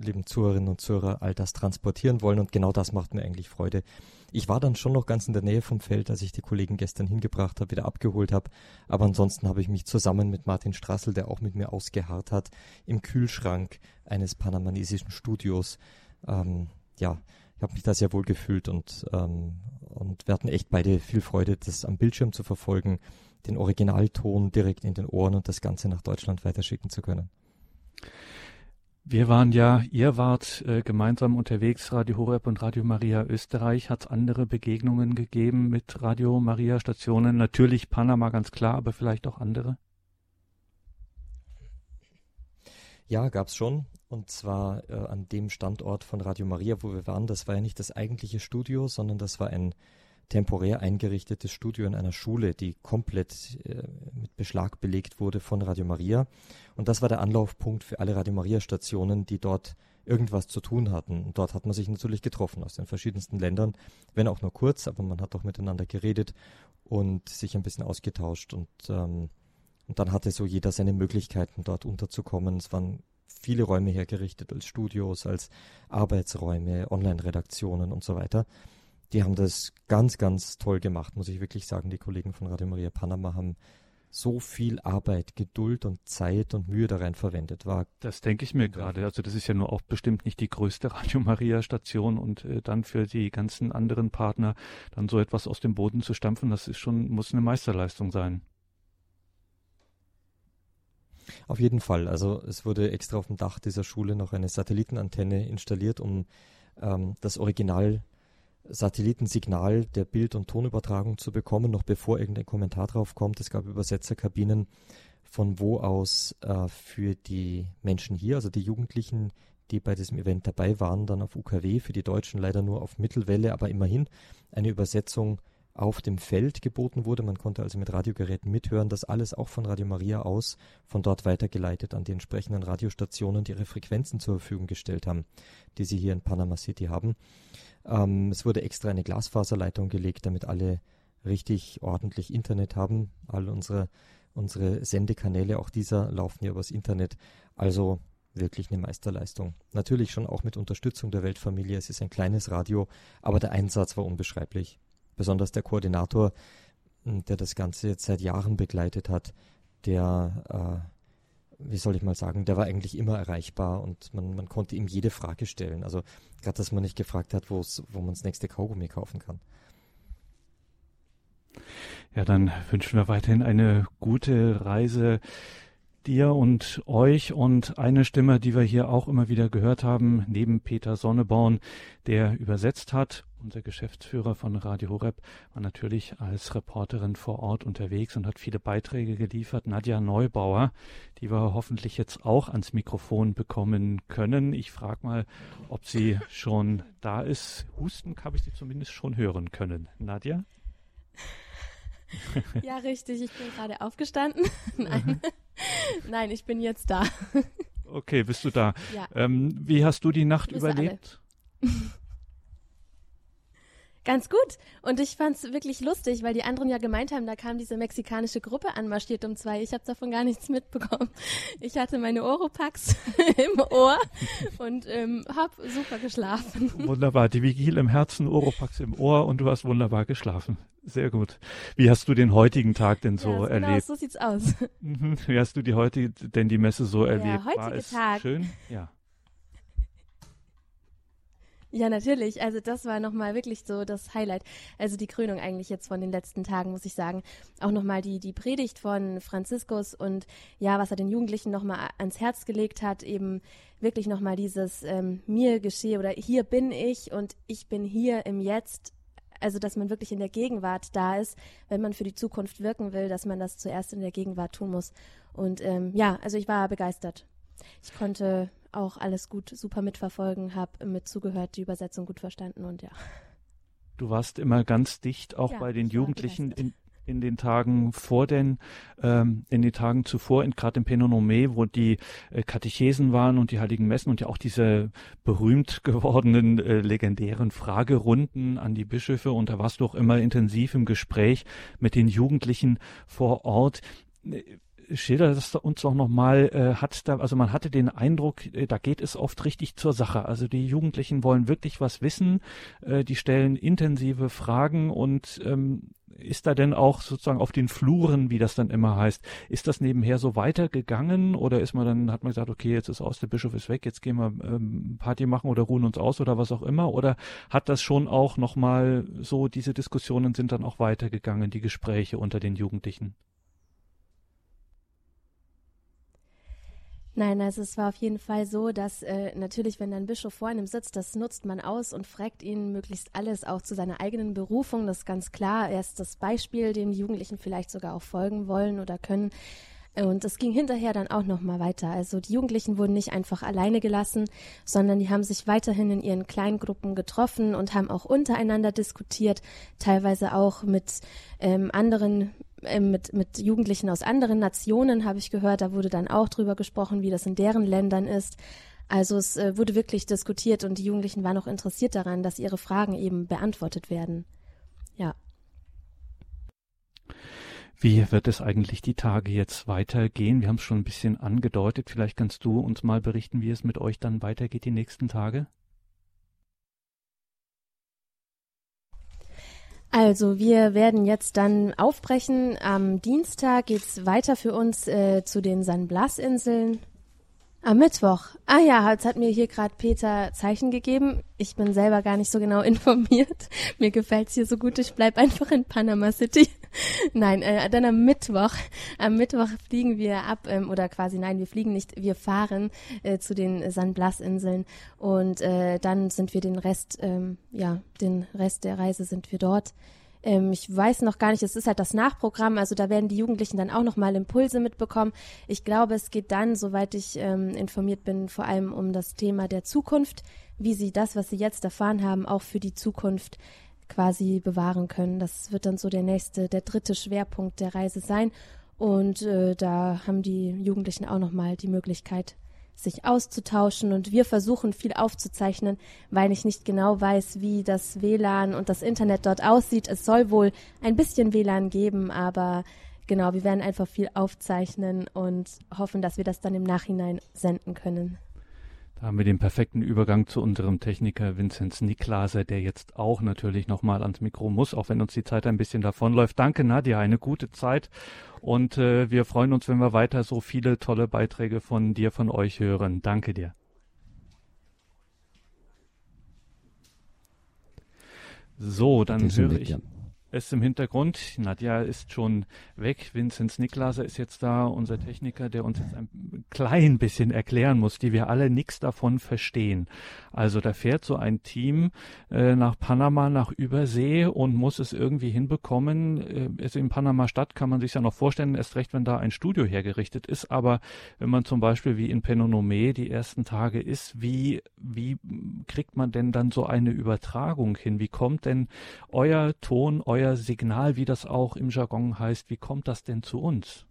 lieben Zuhörerinnen und Zuhörer all das transportieren wollen. Und genau das macht mir eigentlich Freude. Ich war dann schon noch ganz in der Nähe vom Feld, als ich die Kollegen gestern hingebracht habe, wieder abgeholt habe. Aber ansonsten habe ich mich zusammen mit Martin Strassel, der auch mit mir ausgeharrt hat, im Kühlschrank eines panamanesischen Studios, ähm, ja, ich habe mich da sehr wohl gefühlt und, ähm, und wir hatten echt beide viel Freude, das am Bildschirm zu verfolgen, den Originalton direkt in den Ohren und das Ganze nach Deutschland weiterschicken zu können. Wir waren ja, ihr wart äh, gemeinsam unterwegs, Radio Horeb und Radio Maria Österreich. Hat es andere Begegnungen gegeben mit Radio Maria Stationen? Natürlich Panama ganz klar, aber vielleicht auch andere? Ja, gab es schon. Und zwar äh, an dem Standort von Radio Maria, wo wir waren. Das war ja nicht das eigentliche Studio, sondern das war ein temporär eingerichtetes Studio in einer Schule, die komplett äh, mit Beschlag belegt wurde von Radio Maria. Und das war der Anlaufpunkt für alle Radio Maria Stationen, die dort irgendwas zu tun hatten. Und dort hat man sich natürlich getroffen aus den verschiedensten Ländern, wenn auch nur kurz, aber man hat auch miteinander geredet und sich ein bisschen ausgetauscht. Und, ähm, und dann hatte so jeder seine Möglichkeiten, dort unterzukommen. Es waren viele Räume hergerichtet als Studios, als Arbeitsräume, Online-Redaktionen und so weiter die haben das ganz, ganz toll gemacht, muss ich wirklich sagen. Die Kollegen von Radio Maria Panama haben so viel Arbeit, Geduld und Zeit und Mühe da rein verwendet. War das denke ich mir gerade. Also das ist ja nur auch bestimmt nicht die größte Radio Maria Station und äh, dann für die ganzen anderen Partner dann so etwas aus dem Boden zu stampfen, das ist schon muss eine Meisterleistung sein. Auf jeden Fall. Also es wurde extra auf dem Dach dieser Schule noch eine Satellitenantenne installiert, um ähm, das Original Satellitensignal der Bild- und Tonübertragung zu bekommen, noch bevor irgendein Kommentar drauf kommt. Es gab Übersetzerkabinen, von wo aus äh, für die Menschen hier, also die Jugendlichen, die bei diesem Event dabei waren, dann auf UKW, für die Deutschen leider nur auf Mittelwelle, aber immerhin eine Übersetzung auf dem Feld geboten wurde. Man konnte also mit Radiogeräten mithören. Das alles auch von Radio Maria aus, von dort weitergeleitet an die entsprechenden Radiostationen, die ihre Frequenzen zur Verfügung gestellt haben, die sie hier in Panama City haben. Ähm, es wurde extra eine Glasfaserleitung gelegt, damit alle richtig ordentlich Internet haben. All unsere, unsere Sendekanäle, auch dieser, laufen ja übers Internet. Also wirklich eine Meisterleistung. Natürlich schon auch mit Unterstützung der Weltfamilie. Es ist ein kleines Radio, aber der Einsatz war unbeschreiblich. Besonders der Koordinator, der das Ganze jetzt seit Jahren begleitet hat, der äh, wie soll ich mal sagen, der war eigentlich immer erreichbar und man, man konnte ihm jede Frage stellen. Also gerade, dass man nicht gefragt hat, wo man das nächste Kaugummi kaufen kann. Ja, dann wünschen wir weiterhin eine gute Reise dir und euch und eine Stimme, die wir hier auch immer wieder gehört haben, neben Peter Sonneborn, der übersetzt hat. Unser Geschäftsführer von Radio Horeb war natürlich als Reporterin vor Ort unterwegs und hat viele Beiträge geliefert. Nadja Neubauer, die wir hoffentlich jetzt auch ans Mikrofon bekommen können. Ich frage mal, ob sie schon da ist. Husten habe ich sie zumindest schon hören können. Nadja? Ja, richtig. Ich bin gerade aufgestanden. Nein. Nein, ich bin jetzt da. Okay, bist du da? Ja. Ähm, wie hast du die Nacht überlebt? Ganz gut. Und ich fand es wirklich lustig, weil die anderen ja gemeint haben, da kam diese mexikanische Gruppe anmarschiert um zwei. Ich habe davon gar nichts mitbekommen. Ich hatte meine Oropax im Ohr und ähm, habe super geschlafen. Wunderbar. Die Vigil im Herzen, Oropax im Ohr und du hast wunderbar geschlafen. Sehr gut. Wie hast du den heutigen Tag denn so ja, genau, erlebt? so sieht's aus. Mhm. Wie hast du die heutige, denn die Messe so Der erlebt? heutige War Tag. schön? Ja. Ja, natürlich. Also das war nochmal wirklich so das Highlight. Also die Krönung eigentlich jetzt von den letzten Tagen, muss ich sagen. Auch nochmal die, die Predigt von Franziskus und ja, was er den Jugendlichen nochmal ans Herz gelegt hat, eben wirklich nochmal dieses ähm, mir geschehe oder hier bin ich und ich bin hier im Jetzt. Also, dass man wirklich in der Gegenwart da ist, wenn man für die Zukunft wirken will, dass man das zuerst in der Gegenwart tun muss. Und ähm, ja, also ich war begeistert. Ich konnte auch alles gut super mitverfolgen, habe mit zugehört, die Übersetzung gut verstanden und ja. du warst immer ganz dicht auch Ja, bei den Jugendlichen in, in den Tagen vor den, ähm, in den Tagen zuvor, in gerade im Penonome, wo die äh, Katechesen waren und die Heiligen Messen und ja auch diese berühmt gewordenen äh, legendären Fragerunden an die Bischöfe und da warst du auch immer intensiv im Gespräch mit den Jugendlichen vor Ort. Schilder das uns doch nochmal, äh, hat da, also man hatte den Eindruck, äh, da geht es oft richtig zur Sache. Also die Jugendlichen wollen wirklich was wissen, äh, die stellen intensive Fragen und ähm, ist da denn auch sozusagen auf den Fluren, wie das dann immer heißt, ist das nebenher so weitergegangen oder ist man dann, hat man gesagt, okay, jetzt ist aus, der Bischof ist weg, jetzt gehen wir ähm, Party machen oder ruhen uns aus oder was auch immer oder hat das schon auch nochmal so, diese Diskussionen sind dann auch weitergegangen, die Gespräche unter den Jugendlichen? Nein, also es war auf jeden Fall so, dass äh, natürlich, wenn ein Bischof vor einem sitzt, das nutzt man aus und fragt ihn möglichst alles auch zu seiner eigenen Berufung. Das ist ganz klar. Er ist das Beispiel, dem die Jugendlichen vielleicht sogar auch folgen wollen oder können. Und es ging hinterher dann auch noch mal weiter. Also die Jugendlichen wurden nicht einfach alleine gelassen, sondern die haben sich weiterhin in ihren Kleingruppen getroffen und haben auch untereinander diskutiert, teilweise auch mit ähm, anderen äh, mit, mit Jugendlichen aus anderen Nationen habe ich gehört, da wurde dann auch drüber gesprochen, wie das in deren Ländern ist. Also es äh, wurde wirklich diskutiert und die Jugendlichen waren auch interessiert daran, dass ihre Fragen eben beantwortet werden. Ja. Wie wird es eigentlich die Tage jetzt weitergehen? Wir haben es schon ein bisschen angedeutet. Vielleicht kannst du uns mal berichten, wie es mit euch dann weitergeht die nächsten Tage. Also wir werden jetzt dann aufbrechen. Am Dienstag geht's weiter für uns äh, zu den San Blas-Inseln. Am Mittwoch. Ah ja, jetzt hat mir hier gerade Peter Zeichen gegeben. Ich bin selber gar nicht so genau informiert. Mir gefällt's hier so gut. Ich bleib einfach in Panama City. nein, äh, dann am Mittwoch. Am Mittwoch fliegen wir ab ähm, oder quasi nein, wir fliegen nicht. Wir fahren äh, zu den San Blas Inseln und äh, dann sind wir den Rest, ähm, ja, den Rest der Reise sind wir dort. Ähm, ich weiß noch gar nicht, es ist halt das Nachprogramm, also da werden die Jugendlichen dann auch nochmal Impulse mitbekommen. Ich glaube, es geht dann, soweit ich ähm, informiert bin, vor allem um das Thema der Zukunft, wie sie das, was sie jetzt erfahren haben, auch für die Zukunft quasi bewahren können. Das wird dann so der nächste, der dritte Schwerpunkt der Reise sein. Und äh, da haben die Jugendlichen auch nochmal die Möglichkeit, sich auszutauschen und wir versuchen viel aufzuzeichnen, weil ich nicht genau weiß, wie das WLAN und das Internet dort aussieht. Es soll wohl ein bisschen WLAN geben, aber genau, wir werden einfach viel aufzeichnen und hoffen, dass wir das dann im Nachhinein senden können. Da haben wir den perfekten Übergang zu unserem Techniker Vinzenz Niklaser, der jetzt auch natürlich nochmal ans Mikro muss, auch wenn uns die Zeit ein bisschen davonläuft. Danke, Nadja, eine gute Zeit. Und äh, wir freuen uns, wenn wir weiter so viele tolle Beiträge von dir, von euch hören. Danke dir. So, dann höre ich ja. Es im Hintergrund. Nadja ist schon weg. Vinzenz Niklaser ist jetzt da, unser Techniker, der uns jetzt ein klein bisschen erklären muss, die wir alle nichts davon verstehen. Also da fährt so ein Team äh, nach Panama, nach Übersee und muss es irgendwie hinbekommen. Äh, also in Panama Stadt kann man sich ja noch vorstellen, erst recht, wenn da ein Studio hergerichtet ist. Aber wenn man zum Beispiel wie in Penonome die ersten Tage ist, wie, wie kriegt man denn dann so eine Übertragung hin? Wie kommt denn euer Ton, euer Signal, wie das auch im Jargon heißt, wie kommt das denn zu uns?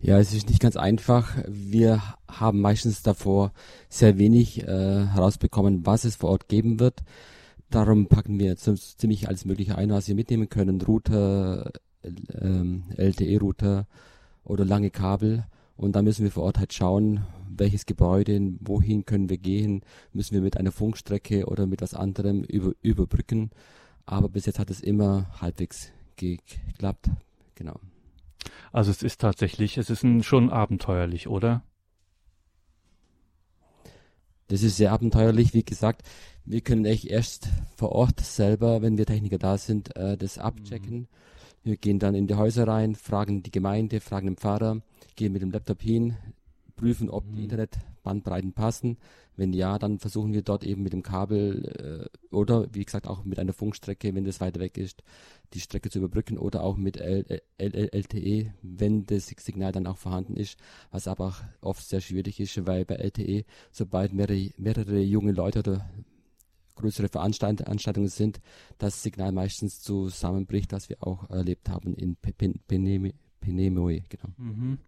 Ja, es ist nicht ganz einfach. Wir haben meistens davor sehr wenig äh, herausbekommen, was es vor Ort geben wird. Darum packen wir so ziemlich alles Mögliche ein, was wir mitnehmen können. Router, ähm, LTE-Router oder lange Kabel. Und dann müssen wir vor Ort halt schauen, welches Gebäude, wohin können wir gehen, müssen wir mit einer Funkstrecke oder mit was anderem über, überbrücken. Aber bis jetzt hat es immer halbwegs geklappt. Genau. Also es ist tatsächlich, es ist ein, schon abenteuerlich, oder? Das ist sehr abenteuerlich, wie gesagt. Wir können echt erst vor Ort selber, wenn wir Techniker da sind, äh, das abchecken. Mhm. Wir gehen dann in die Häuser rein, fragen die Gemeinde, fragen den Pfarrer, gehen mit dem Laptop hin, prüfen, ob die Mhm. Internetbandbreiten passen. Wenn ja, dann versuchen wir dort eben mit dem Kabel äh, oder wie gesagt auch mit einer Funkstrecke, wenn das weiter weg ist, die Strecke zu überbrücken oder auch mit L L LTE, wenn das Signal dann auch vorhanden ist, was aber auch oft sehr schwierig ist, weil bei LTE, sobald mehrere, mehrere junge Leute oder größere Veranstaltungen sind, das Signal meistens zusammenbricht, was wir auch erlebt haben in Peneme. Penemoe, genau. Mhm.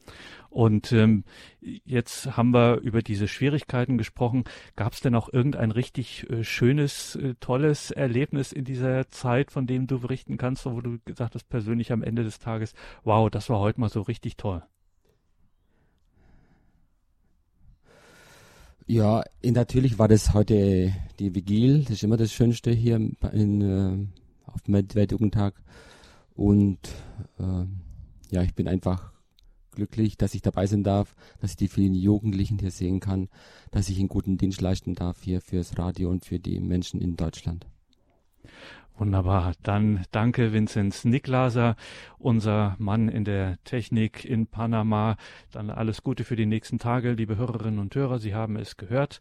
Und ähm, jetzt haben wir über diese Schwierigkeiten gesprochen. Gab es denn auch irgendein richtig äh, schönes, äh, tolles Erlebnis in dieser Zeit, von dem du berichten kannst, wo du gesagt hast, persönlich am Ende des Tages, wow, das war heute mal so richtig toll? Ja, natürlich war das heute die Vigil. Das ist immer das Schönste hier in, äh, auf dem Weltjugendtag. Und äh, ja, ich bin einfach glücklich, dass ich dabei sein darf, dass ich die vielen Jugendlichen hier sehen kann, dass ich einen guten Dienst leisten darf hier fürs Radio und für die Menschen in Deutschland. Wunderbar. Dann danke Vinzenz Niklaser, unser Mann in der Technik in Panama. Dann alles Gute für die nächsten Tage, liebe Hörerinnen und Hörer. Sie haben es gehört.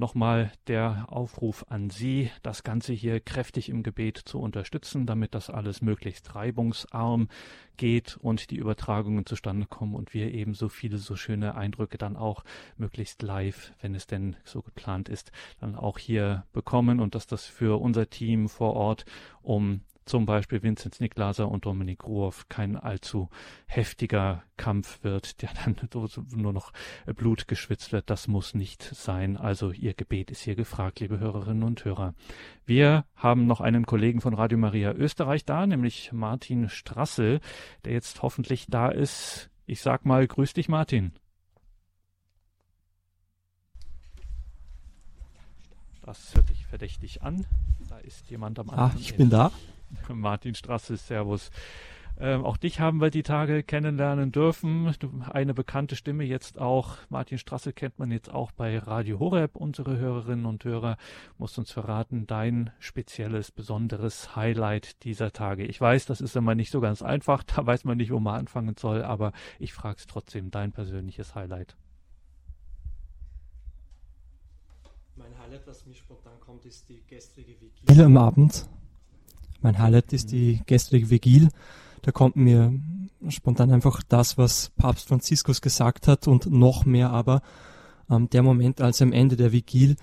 Nochmal der Aufruf an Sie, das Ganze hier kräftig im Gebet zu unterstützen, damit das alles möglichst reibungsarm geht und die Übertragungen zustande kommen und wir eben so viele, so schöne Eindrücke dann auch möglichst live, wenn es denn so geplant ist, dann auch hier bekommen und dass das für unser Team vor Ort um zum Beispiel Vinzenz Niklaser und Dominik Ruoff kein allzu heftiger Kampf wird, der dann nur noch Blut geschwitzt wird. Das muss nicht sein. Also Ihr Gebet ist hier gefragt, liebe Hörerinnen und Hörer. Wir haben noch einen Kollegen von Radio Maria Österreich da, nämlich Martin Strassel, der jetzt hoffentlich da ist. Ich sag mal, grüß dich, Martin. Das hört sich verdächtig an. Da ist jemand am anderen. Ah, ich bin da. Martin Strasse, Servus. Ähm, auch dich haben wir die Tage kennenlernen dürfen. Du, eine bekannte Stimme jetzt auch. Martin Strasse kennt man jetzt auch bei Radio Horeb. Unsere Hörerinnen und Hörer musst uns verraten, dein spezielles, besonderes Highlight dieser Tage. Ich weiß, das ist immer nicht so ganz einfach. Da weiß man nicht, wo man anfangen soll. Aber ich frage es trotzdem, dein persönliches Highlight. Mein Highlight, was mir spontan kommt, ist die gestrige Vigil am Abend mein Highlight ist die gestrige Vigil. Da kommt mir spontan einfach das, was Papst Franziskus gesagt hat und noch mehr aber ähm, der Moment, als er am Ende der Vigil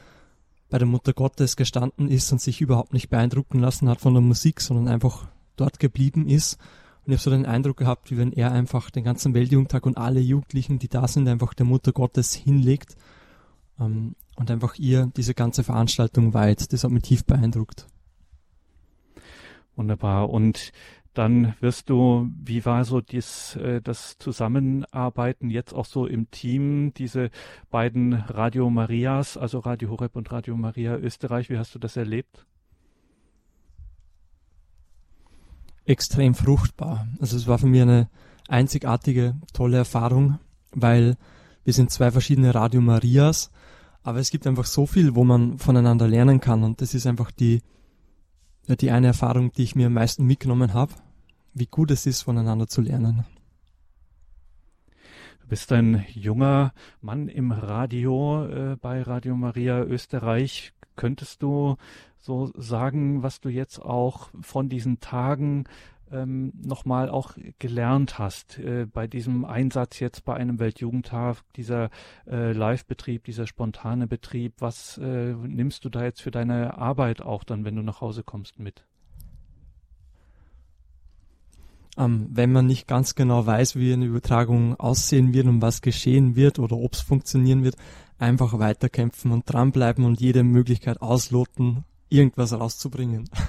bei der Mutter Gottes gestanden ist und sich überhaupt nicht beeindrucken lassen hat von der Musik, sondern einfach dort geblieben ist. Und ich habe so den Eindruck gehabt, wie wenn er einfach den ganzen Weltjugendtag und alle Jugendlichen, die da sind, einfach der Mutter Gottes hinlegt ähm, und einfach ihr diese ganze Veranstaltung weiht. Das hat mich tief beeindruckt. Wunderbar. Und dann wirst du, wie war so dies, äh, das Zusammenarbeiten jetzt auch so im Team, diese beiden Radio Marias, also Radio Horeb und Radio Maria Österreich, wie hast du das erlebt? Extrem fruchtbar. Also es war für mich eine einzigartige, tolle Erfahrung, weil wir sind zwei verschiedene Radio Marias, aber es gibt einfach so viel, wo man voneinander lernen kann und das ist einfach die die eine Erfahrung, die ich mir am meisten mitgenommen habe, wie gut es ist, voneinander zu lernen. Du bist ein junger Mann im Radio äh, bei Radio Maria Österreich. Könntest du so sagen, was du jetzt auch von diesen Tagen ähm, nochmal auch gelernt hast äh, bei diesem Einsatz jetzt bei einem Weltjugendtag, dieser äh, Live-Betrieb, dieser spontane Betrieb, was äh, nimmst du da jetzt für deine Arbeit auch dann, wenn du nach Hause kommst, mit? Ähm, wenn man nicht ganz genau weiß, wie eine Übertragung aussehen wird und was geschehen wird oder ob es funktionieren wird, einfach weiterkämpfen und dranbleiben und jede Möglichkeit ausloten, irgendwas rauszubringen.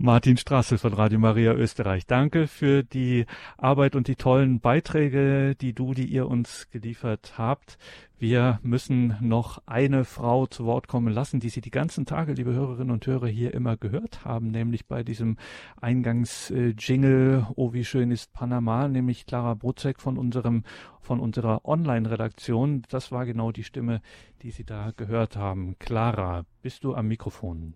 Martin Straße von Radio Maria Österreich. Danke für die Arbeit und die tollen Beiträge, die du, die ihr uns geliefert habt. Wir müssen noch eine Frau zu Wort kommen lassen, die Sie die ganzen Tage, liebe Hörerinnen und Hörer, hier immer gehört haben, nämlich bei diesem Eingangs-Jingle, oh wie schön ist Panama, nämlich Clara Brutzek von unserem, von unserer Online-Redaktion. Das war genau die Stimme, die Sie da gehört haben. Clara, bist du am Mikrofon?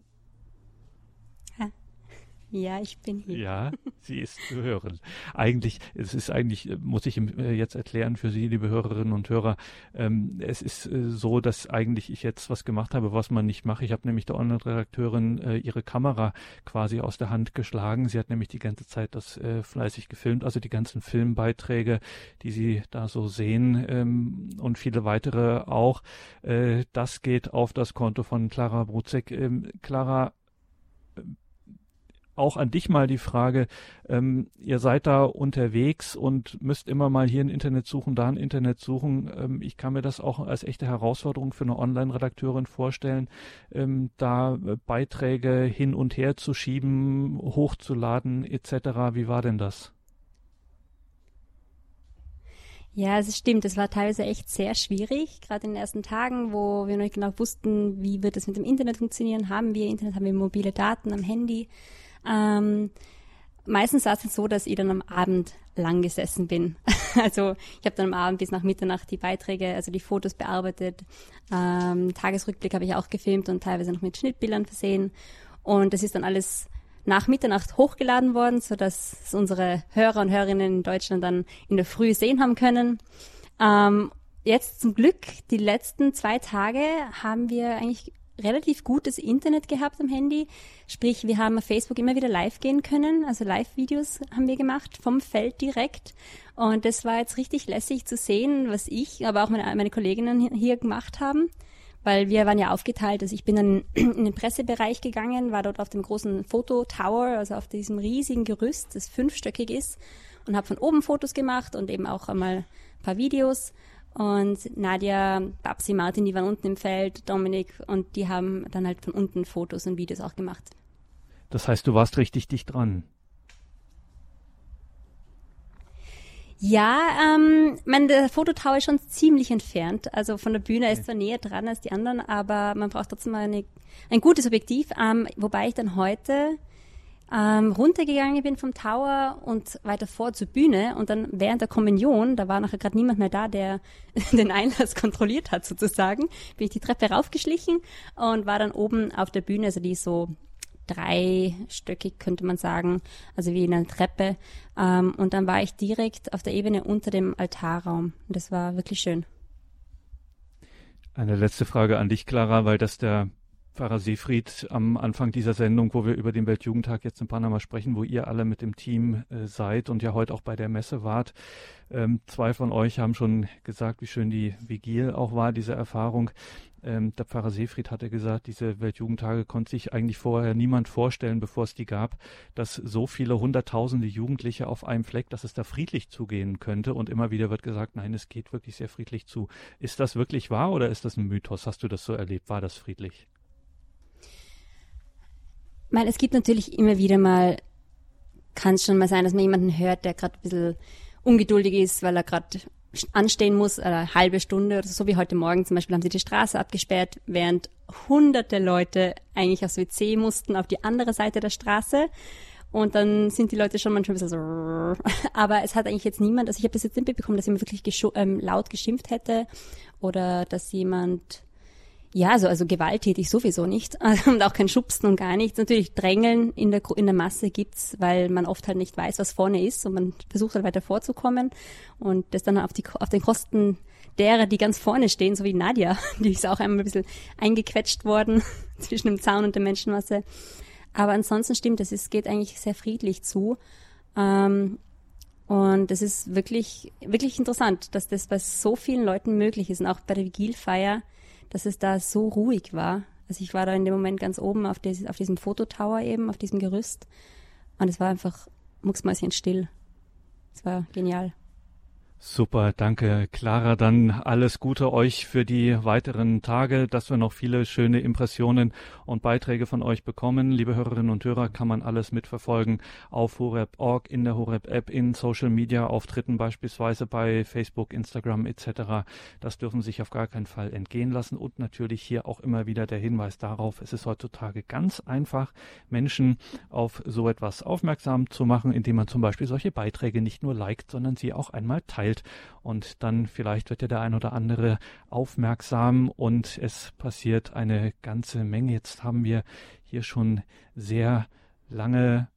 Ja, ich bin hier. Ja, sie ist zu hören. Eigentlich, es ist eigentlich, muss ich äh, jetzt erklären für Sie, liebe Hörerinnen und Hörer, ähm, es ist äh, so, dass eigentlich ich jetzt was gemacht habe, was man nicht macht. Ich habe nämlich der Online-Redakteurin äh, ihre Kamera quasi aus der Hand geschlagen. Sie hat nämlich die ganze Zeit das äh, fleißig gefilmt, also die ganzen Filmbeiträge, die Sie da so sehen ähm, und viele weitere auch. Äh, das geht auf das Konto von Clara Bruzek. Ähm, Clara, auch an dich mal die Frage, ähm, ihr seid da unterwegs und müsst immer mal hier ein Internet suchen, da ein Internet suchen. Ähm, ich kann mir das auch als echte Herausforderung für eine Online-Redakteurin vorstellen, ähm, da äh, Beiträge hin und her zu schieben, hochzuladen etc. Wie war denn das? Ja, es stimmt. Es war teilweise echt sehr schwierig, gerade in den ersten Tagen, wo wir noch nicht genau wussten, wie wird es mit dem Internet funktionieren. Haben wir Internet, haben wir mobile Daten am Handy? Ähm, meistens war es so, dass ich dann am Abend lang gesessen bin. also ich habe dann am Abend bis nach Mitternacht die Beiträge, also die Fotos bearbeitet. Ähm, Tagesrückblick habe ich auch gefilmt und teilweise noch mit Schnittbildern versehen. Und das ist dann alles nach Mitternacht hochgeladen worden, so dass unsere Hörer und Hörerinnen in Deutschland dann in der Früh sehen haben können. Ähm, jetzt zum Glück, die letzten zwei Tage haben wir eigentlich relativ gutes Internet gehabt am Handy. Sprich, wir haben auf Facebook immer wieder live gehen können. Also Live-Videos haben wir gemacht vom Feld direkt. Und das war jetzt richtig lässig zu sehen, was ich, aber auch meine, meine Kolleginnen hier gemacht haben. Weil wir waren ja aufgeteilt. Also ich bin dann in den Pressebereich gegangen, war dort auf dem großen Fototower, also auf diesem riesigen Gerüst, das fünfstöckig ist, und habe von oben Fotos gemacht und eben auch einmal ein paar Videos. Und Nadia, Babsi, Martin, die waren unten im Feld, Dominik, und die haben dann halt von unten Fotos und Videos auch gemacht. Das heißt, du warst richtig dicht dran. Ja, ähm, mein, der Fototower ist schon ziemlich entfernt. Also von der Bühne okay. ist zwar näher dran als die anderen, aber man braucht trotzdem mal eine, ein gutes Objektiv. Ähm, wobei ich dann heute ähm, runtergegangen bin vom Tower und weiter vor zur Bühne und dann während der Kommunion, da war nachher gerade niemand mehr da, der den Einlass kontrolliert hat sozusagen, bin ich die Treppe raufgeschlichen und war dann oben auf der Bühne, also die ist so dreistöckig, könnte man sagen, also wie in einer Treppe. Ähm, und dann war ich direkt auf der Ebene unter dem Altarraum. Und das war wirklich schön. Eine letzte Frage an dich, Clara, weil das der Pfarrer Seefried am Anfang dieser Sendung, wo wir über den Weltjugendtag jetzt in Panama sprechen, wo ihr alle mit dem Team äh, seid und ja heute auch bei der Messe wart. Ähm, zwei von euch haben schon gesagt, wie schön die Vigil auch war, diese Erfahrung. Ähm, der Pfarrer Seefried hatte gesagt, diese Weltjugendtage konnte sich eigentlich vorher niemand vorstellen, bevor es die gab, dass so viele hunderttausende Jugendliche auf einem Fleck, dass es da friedlich zugehen könnte. Und immer wieder wird gesagt, nein, es geht wirklich sehr friedlich zu. Ist das wirklich wahr oder ist das ein Mythos? Hast du das so erlebt? War das friedlich? Meine, es gibt natürlich immer wieder mal, kann es schon mal sein, dass man jemanden hört, der gerade ein bisschen ungeduldig ist, weil er gerade anstehen muss, eine halbe Stunde oder so wie heute Morgen zum Beispiel haben sie die Straße abgesperrt, während hunderte Leute eigentlich aufs WC mussten auf die andere Seite der Straße. Und dann sind die Leute schon manchmal ein bisschen so, aber es hat eigentlich jetzt niemand, also ich habe das jetzt nicht mitbekommen, dass jemand wirklich ähm, laut geschimpft hätte oder dass jemand ja, also, also gewalttätig sowieso nicht. und auch kein Schubsen und gar nichts. Natürlich Drängeln in der, in der Masse gibt's, weil man oft halt nicht weiß, was vorne ist und man versucht halt weiter vorzukommen und das dann auf, die, auf den Kosten derer, die ganz vorne stehen, so wie Nadja, die ist auch einmal ein bisschen eingequetscht worden zwischen dem Zaun und der Menschenmasse. Aber ansonsten stimmt, es ist, geht eigentlich sehr friedlich zu. Ähm, und das ist wirklich, wirklich interessant, dass das bei so vielen Leuten möglich ist. Und auch bei der Vigilfeier dass es da so ruhig war. Also ich war da in dem Moment ganz oben auf, des, auf diesem Fototower eben, auf diesem Gerüst. Und es war einfach mucksmäuschen still. Es war genial. Super, danke Clara. Dann alles Gute euch für die weiteren Tage, dass wir noch viele schöne Impressionen und Beiträge von euch bekommen. Liebe Hörerinnen und Hörer, kann man alles mitverfolgen auf horeb.org, in der Horeb-App, in Social Media Auftritten beispielsweise bei Facebook, Instagram etc. Das dürfen sich auf gar keinen Fall entgehen lassen und natürlich hier auch immer wieder der Hinweis darauf, es ist heutzutage ganz einfach, Menschen auf so etwas aufmerksam zu machen, indem man zum Beispiel solche Beiträge nicht nur liked, sondern sie auch einmal teilt erzählt und dann vielleicht wird ja der ein oder andere aufmerksam und es passiert eine ganze Menge. Jetzt haben wir hier schon sehr lange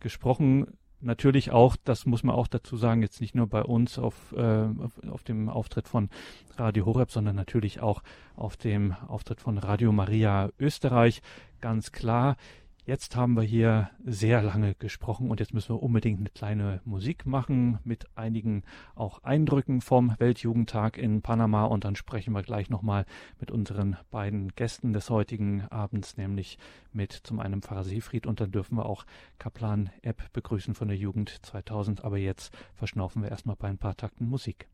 gesprochen natürlich auch, das muss man auch dazu sagen, jetzt nicht nur bei uns auf, äh, auf, dem Auftritt von Radio Horeb, sondern natürlich auch auf dem Auftritt von Radio Maria Österreich. Ganz klar, Jetzt haben wir hier sehr lange gesprochen und jetzt müssen wir unbedingt eine kleine Musik machen mit einigen auch Eindrücken vom Weltjugendtag in Panama und dann sprechen wir gleich nochmal mit unseren beiden Gästen des heutigen Abends, nämlich mit zum einen Pfarrer Seefried und dann dürfen wir auch Kaplan Epp begrüßen von der Jugend 2000. Aber jetzt verschnaufen wir erstmal bei ein paar Takten Musik.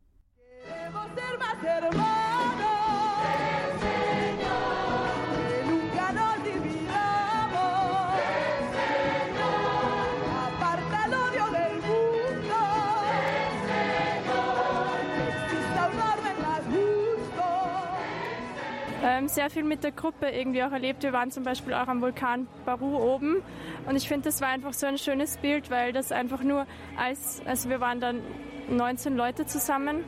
Sehr viel mit der Gruppe irgendwie auch erlebt. Wir waren zum Beispiel auch am Vulkan Baru oben und ich finde, das war einfach so ein schönes Bild, weil das einfach nur als, also wir waren dann 19 Leute zusammen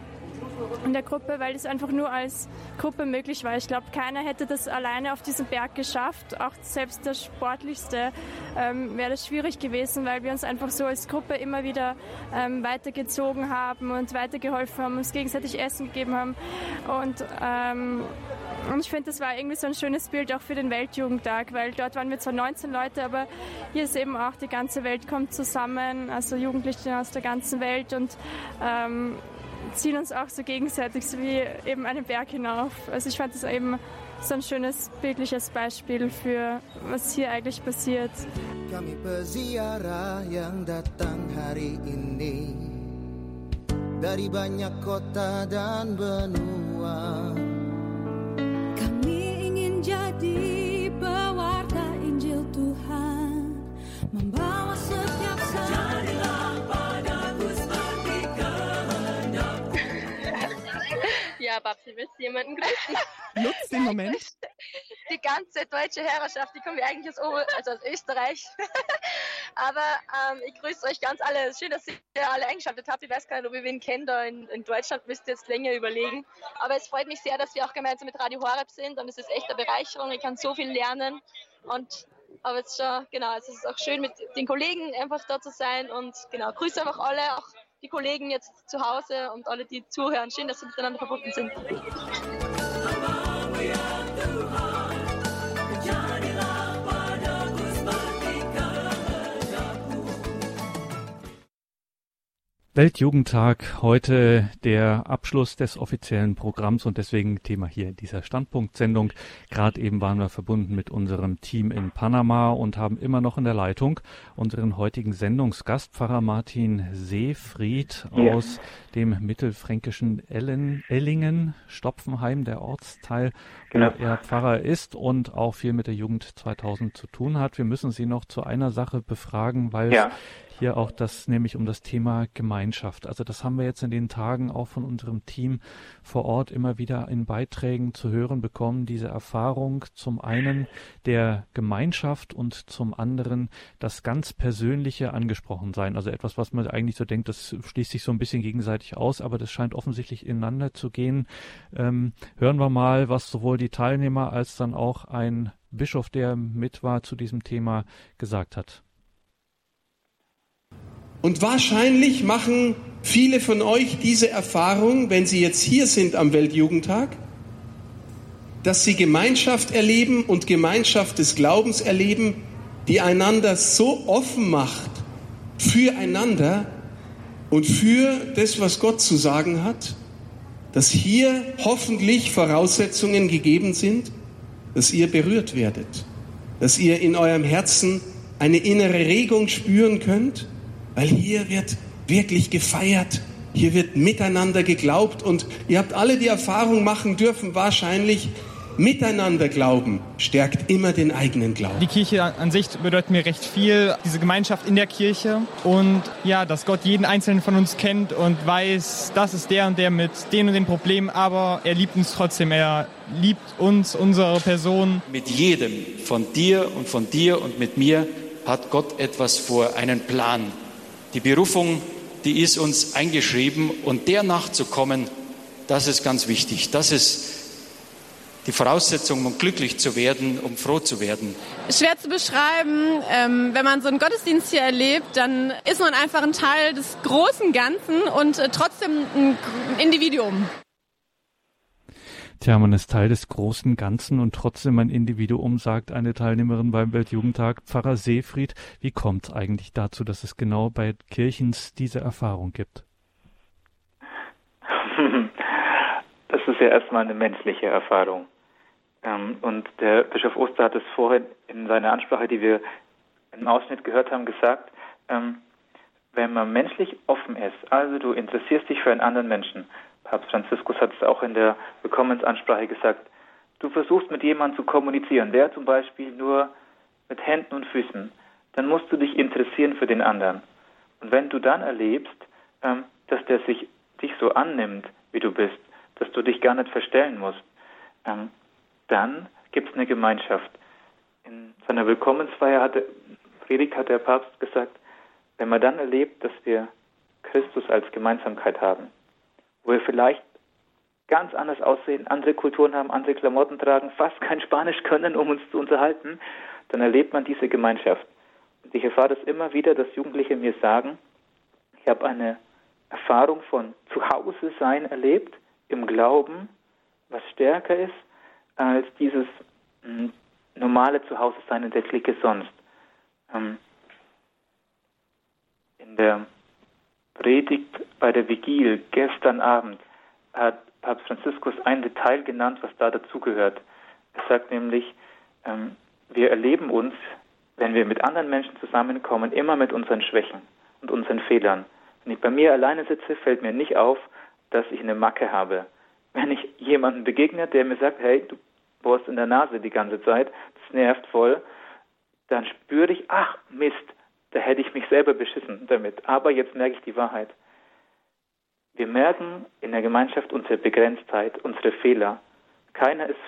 in der Gruppe, weil es einfach nur als Gruppe möglich war. Ich glaube, keiner hätte das alleine auf diesem Berg geschafft. Auch selbst der Sportlichste ähm, wäre das schwierig gewesen, weil wir uns einfach so als Gruppe immer wieder ähm, weitergezogen haben und weitergeholfen haben, uns gegenseitig Essen gegeben haben. Und, ähm, und ich finde, das war irgendwie so ein schönes Bild auch für den Weltjugendtag, weil dort waren wir zwar 19 Leute, aber hier ist eben auch die ganze Welt kommt zusammen, also Jugendliche aus der ganzen Welt und ähm, ziehen uns auch so gegenseitig so wie eben einen Berg hinauf. Also ich fand das eben so ein schönes bildliches Beispiel für was hier eigentlich passiert. Kami peziarah yang datang hari ini dari banyak kota dan benua. Membawa setiap Ja, Babsi, willst du jemanden grüßen? Nutzt den Moment. Die ganze deutsche Herrschaft, die kommt ja eigentlich aus, also aus Österreich. Aber ähm, ich grüße euch ganz alle. Schön, dass ihr alle eingeschaltet habt. Ich weiß gar nicht, ob ihr wen kennt da in, in Deutschland, müsst ihr jetzt länger überlegen. Aber es freut mich sehr, dass wir auch gemeinsam mit Radio Horeb sind und es ist echt eine Bereicherung. Ich kann so viel lernen und aber es ist schon, genau, es ist auch schön mit den Kollegen einfach da zu sein und genau, grüße einfach alle, auch die Kollegen jetzt zu Hause und alle, die zuhören. Schön, dass wir miteinander verbunden sind. Weltjugendtag, heute der Abschluss des offiziellen Programms und deswegen Thema hier in dieser Standpunktsendung. Gerade eben waren wir verbunden mit unserem Team in Panama und haben immer noch in der Leitung unseren heutigen Sendungsgast, Pfarrer Martin Seefried ja. aus dem mittelfränkischen Ellen, Ellingen, Stopfenheim, der Ortsteil, genau. wo er Pfarrer ist und auch viel mit der Jugend 2000 zu tun hat. Wir müssen Sie noch zu einer Sache befragen, weil ja hier auch das, nämlich um das Thema Gemeinschaft. Also das haben wir jetzt in den Tagen auch von unserem Team vor Ort immer wieder in Beiträgen zu hören bekommen, diese Erfahrung zum einen der Gemeinschaft und zum anderen das ganz Persönliche angesprochen sein. Also etwas, was man eigentlich so denkt, das schließt sich so ein bisschen gegenseitig aus, aber das scheint offensichtlich ineinander zu gehen. Ähm, hören wir mal, was sowohl die Teilnehmer als dann auch ein Bischof, der mit war, zu diesem Thema gesagt hat. Und wahrscheinlich machen viele von euch diese Erfahrung, wenn sie jetzt hier sind am Weltjugendtag, dass sie Gemeinschaft erleben und Gemeinschaft des Glaubens erleben, die einander so offen macht füreinander und für das, was Gott zu sagen hat, dass hier hoffentlich Voraussetzungen gegeben sind, dass ihr berührt werdet, dass ihr in eurem Herzen eine innere Regung spüren könnt weil hier wird wirklich gefeiert, hier wird miteinander geglaubt und ihr habt alle die Erfahrung machen dürfen, wahrscheinlich, Miteinander glauben stärkt immer den eigenen Glauben. Die Kirche an sich bedeutet mir recht viel, diese Gemeinschaft in der Kirche und ja, dass Gott jeden einzelnen von uns kennt und weiß, das ist der und der mit den und den Problemen, aber er liebt uns trotzdem, er liebt uns, unsere Person. Mit jedem von dir und von dir und mit mir hat Gott etwas vor, einen Plan. Die Berufung, die ist uns eingeschrieben und der nachzukommen, das ist ganz wichtig. Das ist die Voraussetzung, um glücklich zu werden, um froh zu werden. Schwer zu beschreiben. Ähm, wenn man so einen Gottesdienst hier erlebt, dann ist man einfach ein Teil des großen Ganzen und äh, trotzdem ein Individuum. Tja, man ist Teil des großen Ganzen und trotzdem ein Individuum, sagt eine Teilnehmerin beim Weltjugendtag. Pfarrer Seefried, wie kommt es eigentlich dazu, dass es genau bei Kirchens diese Erfahrung gibt? Das ist ja erstmal eine menschliche Erfahrung. Ähm, und der Bischof Oster hat es vorhin in seiner Ansprache, die wir im Ausschnitt gehört haben, gesagt, ähm, wenn man menschlich offen ist, also du interessierst dich für einen anderen Menschen, Papst Franziskus hat es auch in der Willkommensansprache gesagt, du versuchst mit jemandem zu kommunizieren, der zum Beispiel nur mit Händen und Füßen, dann musst du dich interessieren für den anderen. Und wenn du dann erlebst, ähm, dass der sich dich so annimmt, wie du bist, dass du dich gar nicht verstellen musst, ähm, dann gibt es eine Gemeinschaft. In seiner Willkommensfeier hatte, Predigt hat der Papst gesagt, wenn man dann erlebt, dass wir Christus als Gemeinsamkeit haben, wo wir vielleicht ganz anders aussehen, andere Kulturen haben, andere Klamotten tragen, fast kein Spanisch können, um uns zu unterhalten, dann erlebt man diese Gemeinschaft. Und ich erfahre das immer wieder, dass Jugendliche mir sagen, ich habe eine Erfahrung von Zuhause sein erlebt, im Glauben, was stärker ist als dieses hm, normale Zuhause sein in der Clique sonst. Ähm, in der Predigt bei der Vigil gestern Abend hat Papst Franziskus ein Detail genannt, was da dazugehört. Er sagt nämlich, ähm, wir erleben uns, wenn wir mit anderen Menschen zusammenkommen, immer mit unseren Schwächen und unseren Fehlern. Wenn ich bei mir alleine sitze, fällt mir nicht auf, dass ich eine Macke habe. Wenn ich jemanden begegne, der mir sagt, hey, du bohrst in der Nase die ganze Zeit, das nervt voll, dann spüre ich, ach Mist, da hätte ich mich selber beschissen damit. Aber jetzt merke ich die Wahrheit. Wir merken in der Gemeinschaft unsere Begrenztheit, unsere Fehler. Keiner ist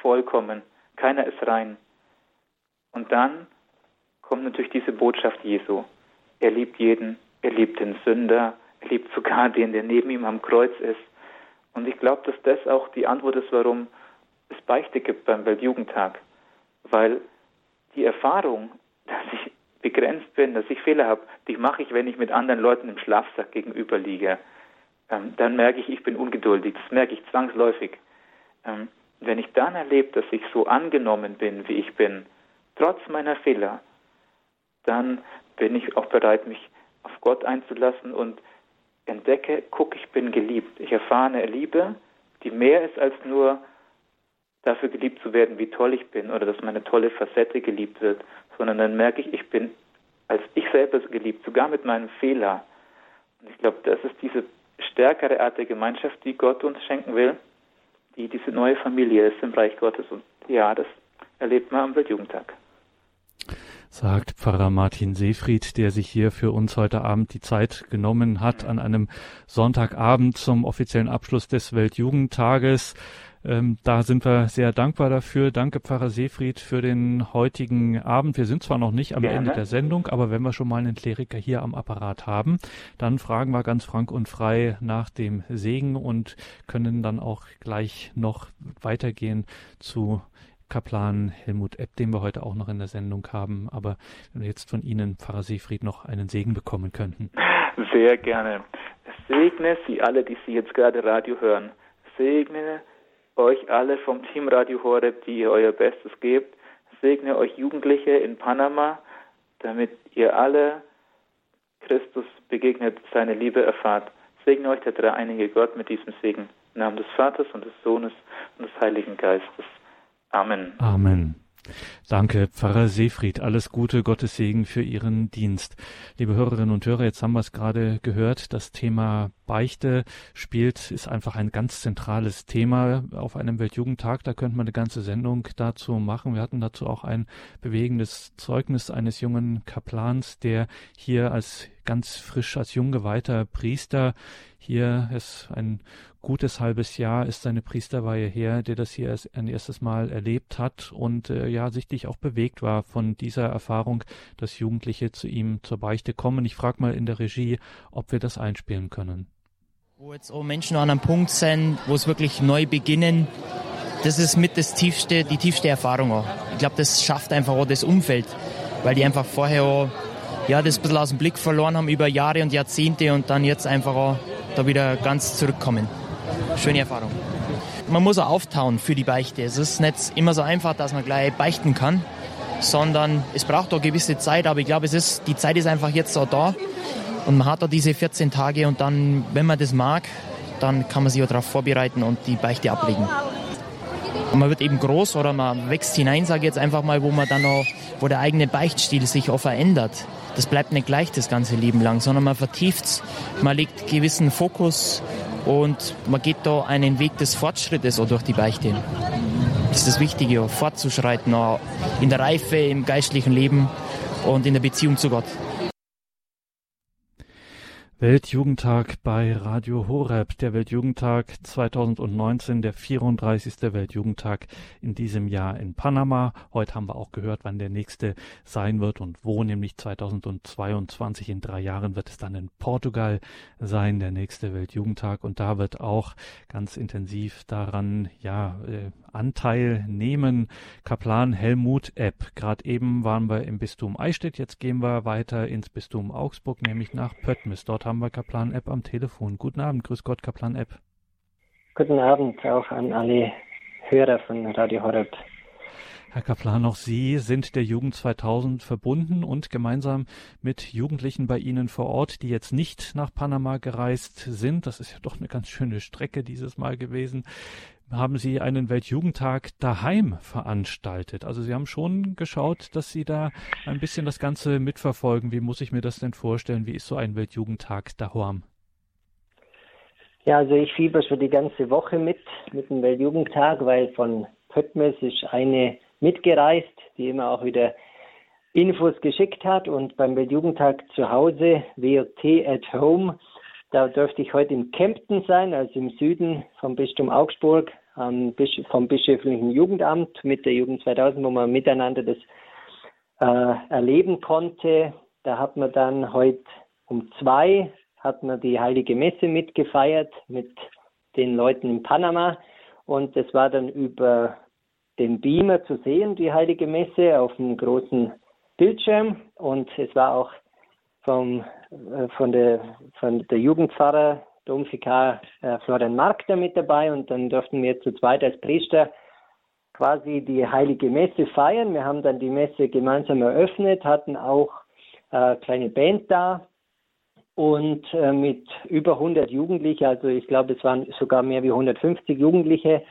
vollkommen, keiner ist rein. Und dann kommt natürlich diese Botschaft Jesu. Er liebt jeden, er liebt den Sünder, er liebt sogar den, der neben ihm am Kreuz ist. Und ich glaube, dass das auch die Antwort ist, warum es Beichte gibt beim Weltjugendtag. Weil die Erfahrung, begrenzt bin, dass ich Fehler habe, die mache ich, wenn ich mit anderen Leuten im Schlafsack gegenüber liege. Ähm, dann merke ich, ich bin ungeduldig. Das merke ich zwangsläufig. Ähm, wenn ich dann erlebe, dass ich so angenommen bin, wie ich bin, trotz meiner Fehler, dann bin ich auch bereit, mich auf Gott einzulassen und entdecke, guck, ich bin geliebt. Ich erfahre eine Liebe, die mehr ist als nur dafür geliebt zu werden, wie toll ich bin oder dass meine tolle Facette geliebt wird, sondern dann merke ich, ich bin als ich selber geliebt, sogar mit meinem Fehler. Und ich glaube, das ist diese stärkere Art der Gemeinschaft, die Gott uns schenken will, die diese neue Familie ist im Reich Gottes. Und ja, das erlebt man am Weltjugendtag sagt Pfarrer Martin Seefried, der sich hier für uns heute Abend die Zeit genommen hat an einem Sonntagabend zum offiziellen Abschluss des Weltjugendtages. Ähm, da sind wir sehr dankbar dafür. Danke, Pfarrer Seefried, für den heutigen Abend. Wir sind zwar noch nicht am Gerne. Ende der Sendung, aber wenn wir schon mal einen Kleriker hier am Apparat haben, dann fragen wir ganz frank und frei nach dem Segen und können dann auch gleich noch weitergehen zu Kaplan Helmut Epp, den wir heute auch noch in der Sendung haben. Aber wenn wir jetzt von Ihnen, Pfarrer Seefried, noch einen Segen bekommen könnten. Sehr gerne. Segne Sie alle, die Sie jetzt gerade Radio hören. Segne euch alle vom Team Radio Horeb, die ihr euer Bestes gebt. Segne euch Jugendliche in Panama, damit ihr alle Christus begegnet, seine Liebe erfahrt. Segne euch der dreieinige Gott mit diesem Segen. Im Namen des Vaters und des Sohnes und des Heiligen Geistes. Amen. Amen. Danke, Pfarrer Seefried. Alles Gute, Gottes Segen für Ihren Dienst. Liebe Hörerinnen und Hörer, jetzt haben wir es gerade gehört. Das Thema Beichte spielt, ist einfach ein ganz zentrales Thema auf einem Weltjugendtag. Da könnte man eine ganze Sendung dazu machen. Wir hatten dazu auch ein bewegendes Zeugnis eines jungen Kaplans, der hier als ganz frisch als jung geweihter Priester hier ist ein gutes halbes Jahr ist seine Priesterweihe her, der das hier ein erstes Mal erlebt hat und äh, ja sichtlich auch bewegt war von dieser Erfahrung, dass Jugendliche zu ihm zur Beichte kommen. Ich frage mal in der Regie, ob wir das einspielen können. Wo jetzt auch Menschen an einem Punkt sind, wo es wirklich neu beginnen, das ist mit das tiefste, die tiefste Erfahrung auch. Ich glaube, das schafft einfach auch das Umfeld, weil die einfach vorher auch, ja, das ein bisschen aus dem Blick verloren haben über Jahre und Jahrzehnte und dann jetzt einfach auch da wieder ganz zurückkommen. Schöne Erfahrung. Man muss auch auftauen für die Beichte. Es ist nicht immer so einfach, dass man gleich beichten kann, sondern es braucht auch gewisse Zeit, aber ich glaube, es ist, die Zeit ist einfach jetzt auch da und man hat da diese 14 Tage und dann, wenn man das mag, dann kann man sich auch darauf vorbereiten und die Beichte ablegen. Und man wird eben groß oder man wächst hinein, sage ich jetzt einfach mal, wo man dann auch, wo der eigene Beichtstil sich auch verändert. Das bleibt nicht gleich das ganze Leben lang, sondern man vertieft man legt gewissen Fokus und man geht da einen Weg des Fortschrittes auch durch die Beichte. Das ist das Wichtige, fortzuschreiten, in der Reife, im geistlichen Leben und in der Beziehung zu Gott. Weltjugendtag bei Radio Horeb, der Weltjugendtag 2019, der 34. Weltjugendtag in diesem Jahr in Panama. Heute haben wir auch gehört, wann der nächste sein wird und wo, nämlich 2022. In drei Jahren wird es dann in Portugal sein, der nächste Weltjugendtag. Und da wird auch ganz intensiv daran, ja, äh, Anteil nehmen. Kaplan Helmut Epp. Gerade eben waren wir im Bistum Eichstätt, jetzt gehen wir weiter ins Bistum Augsburg, nämlich nach Pöttmis. Dort haben wir Kaplan Epp am Telefon. Guten Abend, grüß Gott, Kaplan Epp. Guten Abend auch an alle Hörer von Radio Horeb. Herr Kaplan, auch Sie sind der Jugend 2000 verbunden und gemeinsam mit Jugendlichen bei Ihnen vor Ort, die jetzt nicht nach Panama gereist sind. Das ist ja doch eine ganz schöne Strecke dieses Mal gewesen haben Sie einen Weltjugendtag daheim veranstaltet. Also Sie haben schon geschaut, dass Sie da ein bisschen das Ganze mitverfolgen. Wie muss ich mir das denn vorstellen? Wie ist so ein Weltjugendtag daheim? Ja, also ich fieber schon die ganze Woche mit, mit dem Weltjugendtag, weil von Pöttmes ist eine mitgereist, die immer auch wieder Infos geschickt hat und beim Weltjugendtag zu Hause, WOT at Home, da dürfte ich heute in Kempten sein, also im Süden vom Bistum Augsburg, vom bischöflichen Jugendamt mit der Jugend 2000, wo man miteinander das äh, erleben konnte. Da hat man dann heute um zwei hat man die Heilige Messe mitgefeiert mit den Leuten in Panama und es war dann über den Beamer zu sehen, die Heilige Messe auf einem großen Bildschirm und es war auch vom, von, der, von der Jugendpfarrer Domvikar äh, Florian mit dabei und dann durften wir zu zweit als Priester quasi die heilige Messe feiern. Wir haben dann die Messe gemeinsam eröffnet, hatten auch äh, kleine Band da und äh, mit über 100 Jugendlichen, also ich glaube es waren sogar mehr wie 150 Jugendliche,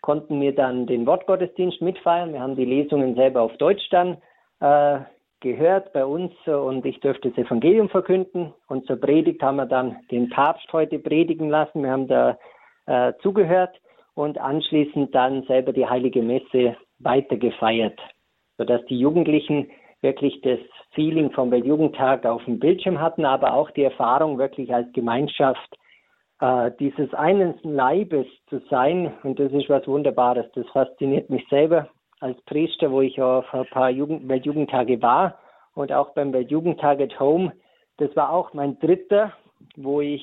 konnten wir dann den Wortgottesdienst mitfeiern. Wir haben die Lesungen selber auf Deutsch dann äh, gehört bei uns und ich durfte das Evangelium verkünden. Und zur Predigt haben wir dann den Papst heute predigen lassen. Wir haben da äh, zugehört und anschließend dann selber die Heilige Messe weitergefeiert, sodass die Jugendlichen wirklich das Feeling vom Weltjugendtag auf dem Bildschirm hatten, aber auch die Erfahrung wirklich als Gemeinschaft äh, dieses einen Leibes zu sein. Und das ist was Wunderbares. Das fasziniert mich selber als Priester, wo ich auf ein paar Jugend Weltjugendtage war und auch beim Weltjugendtag at Home. Das war auch mein dritter, wo ich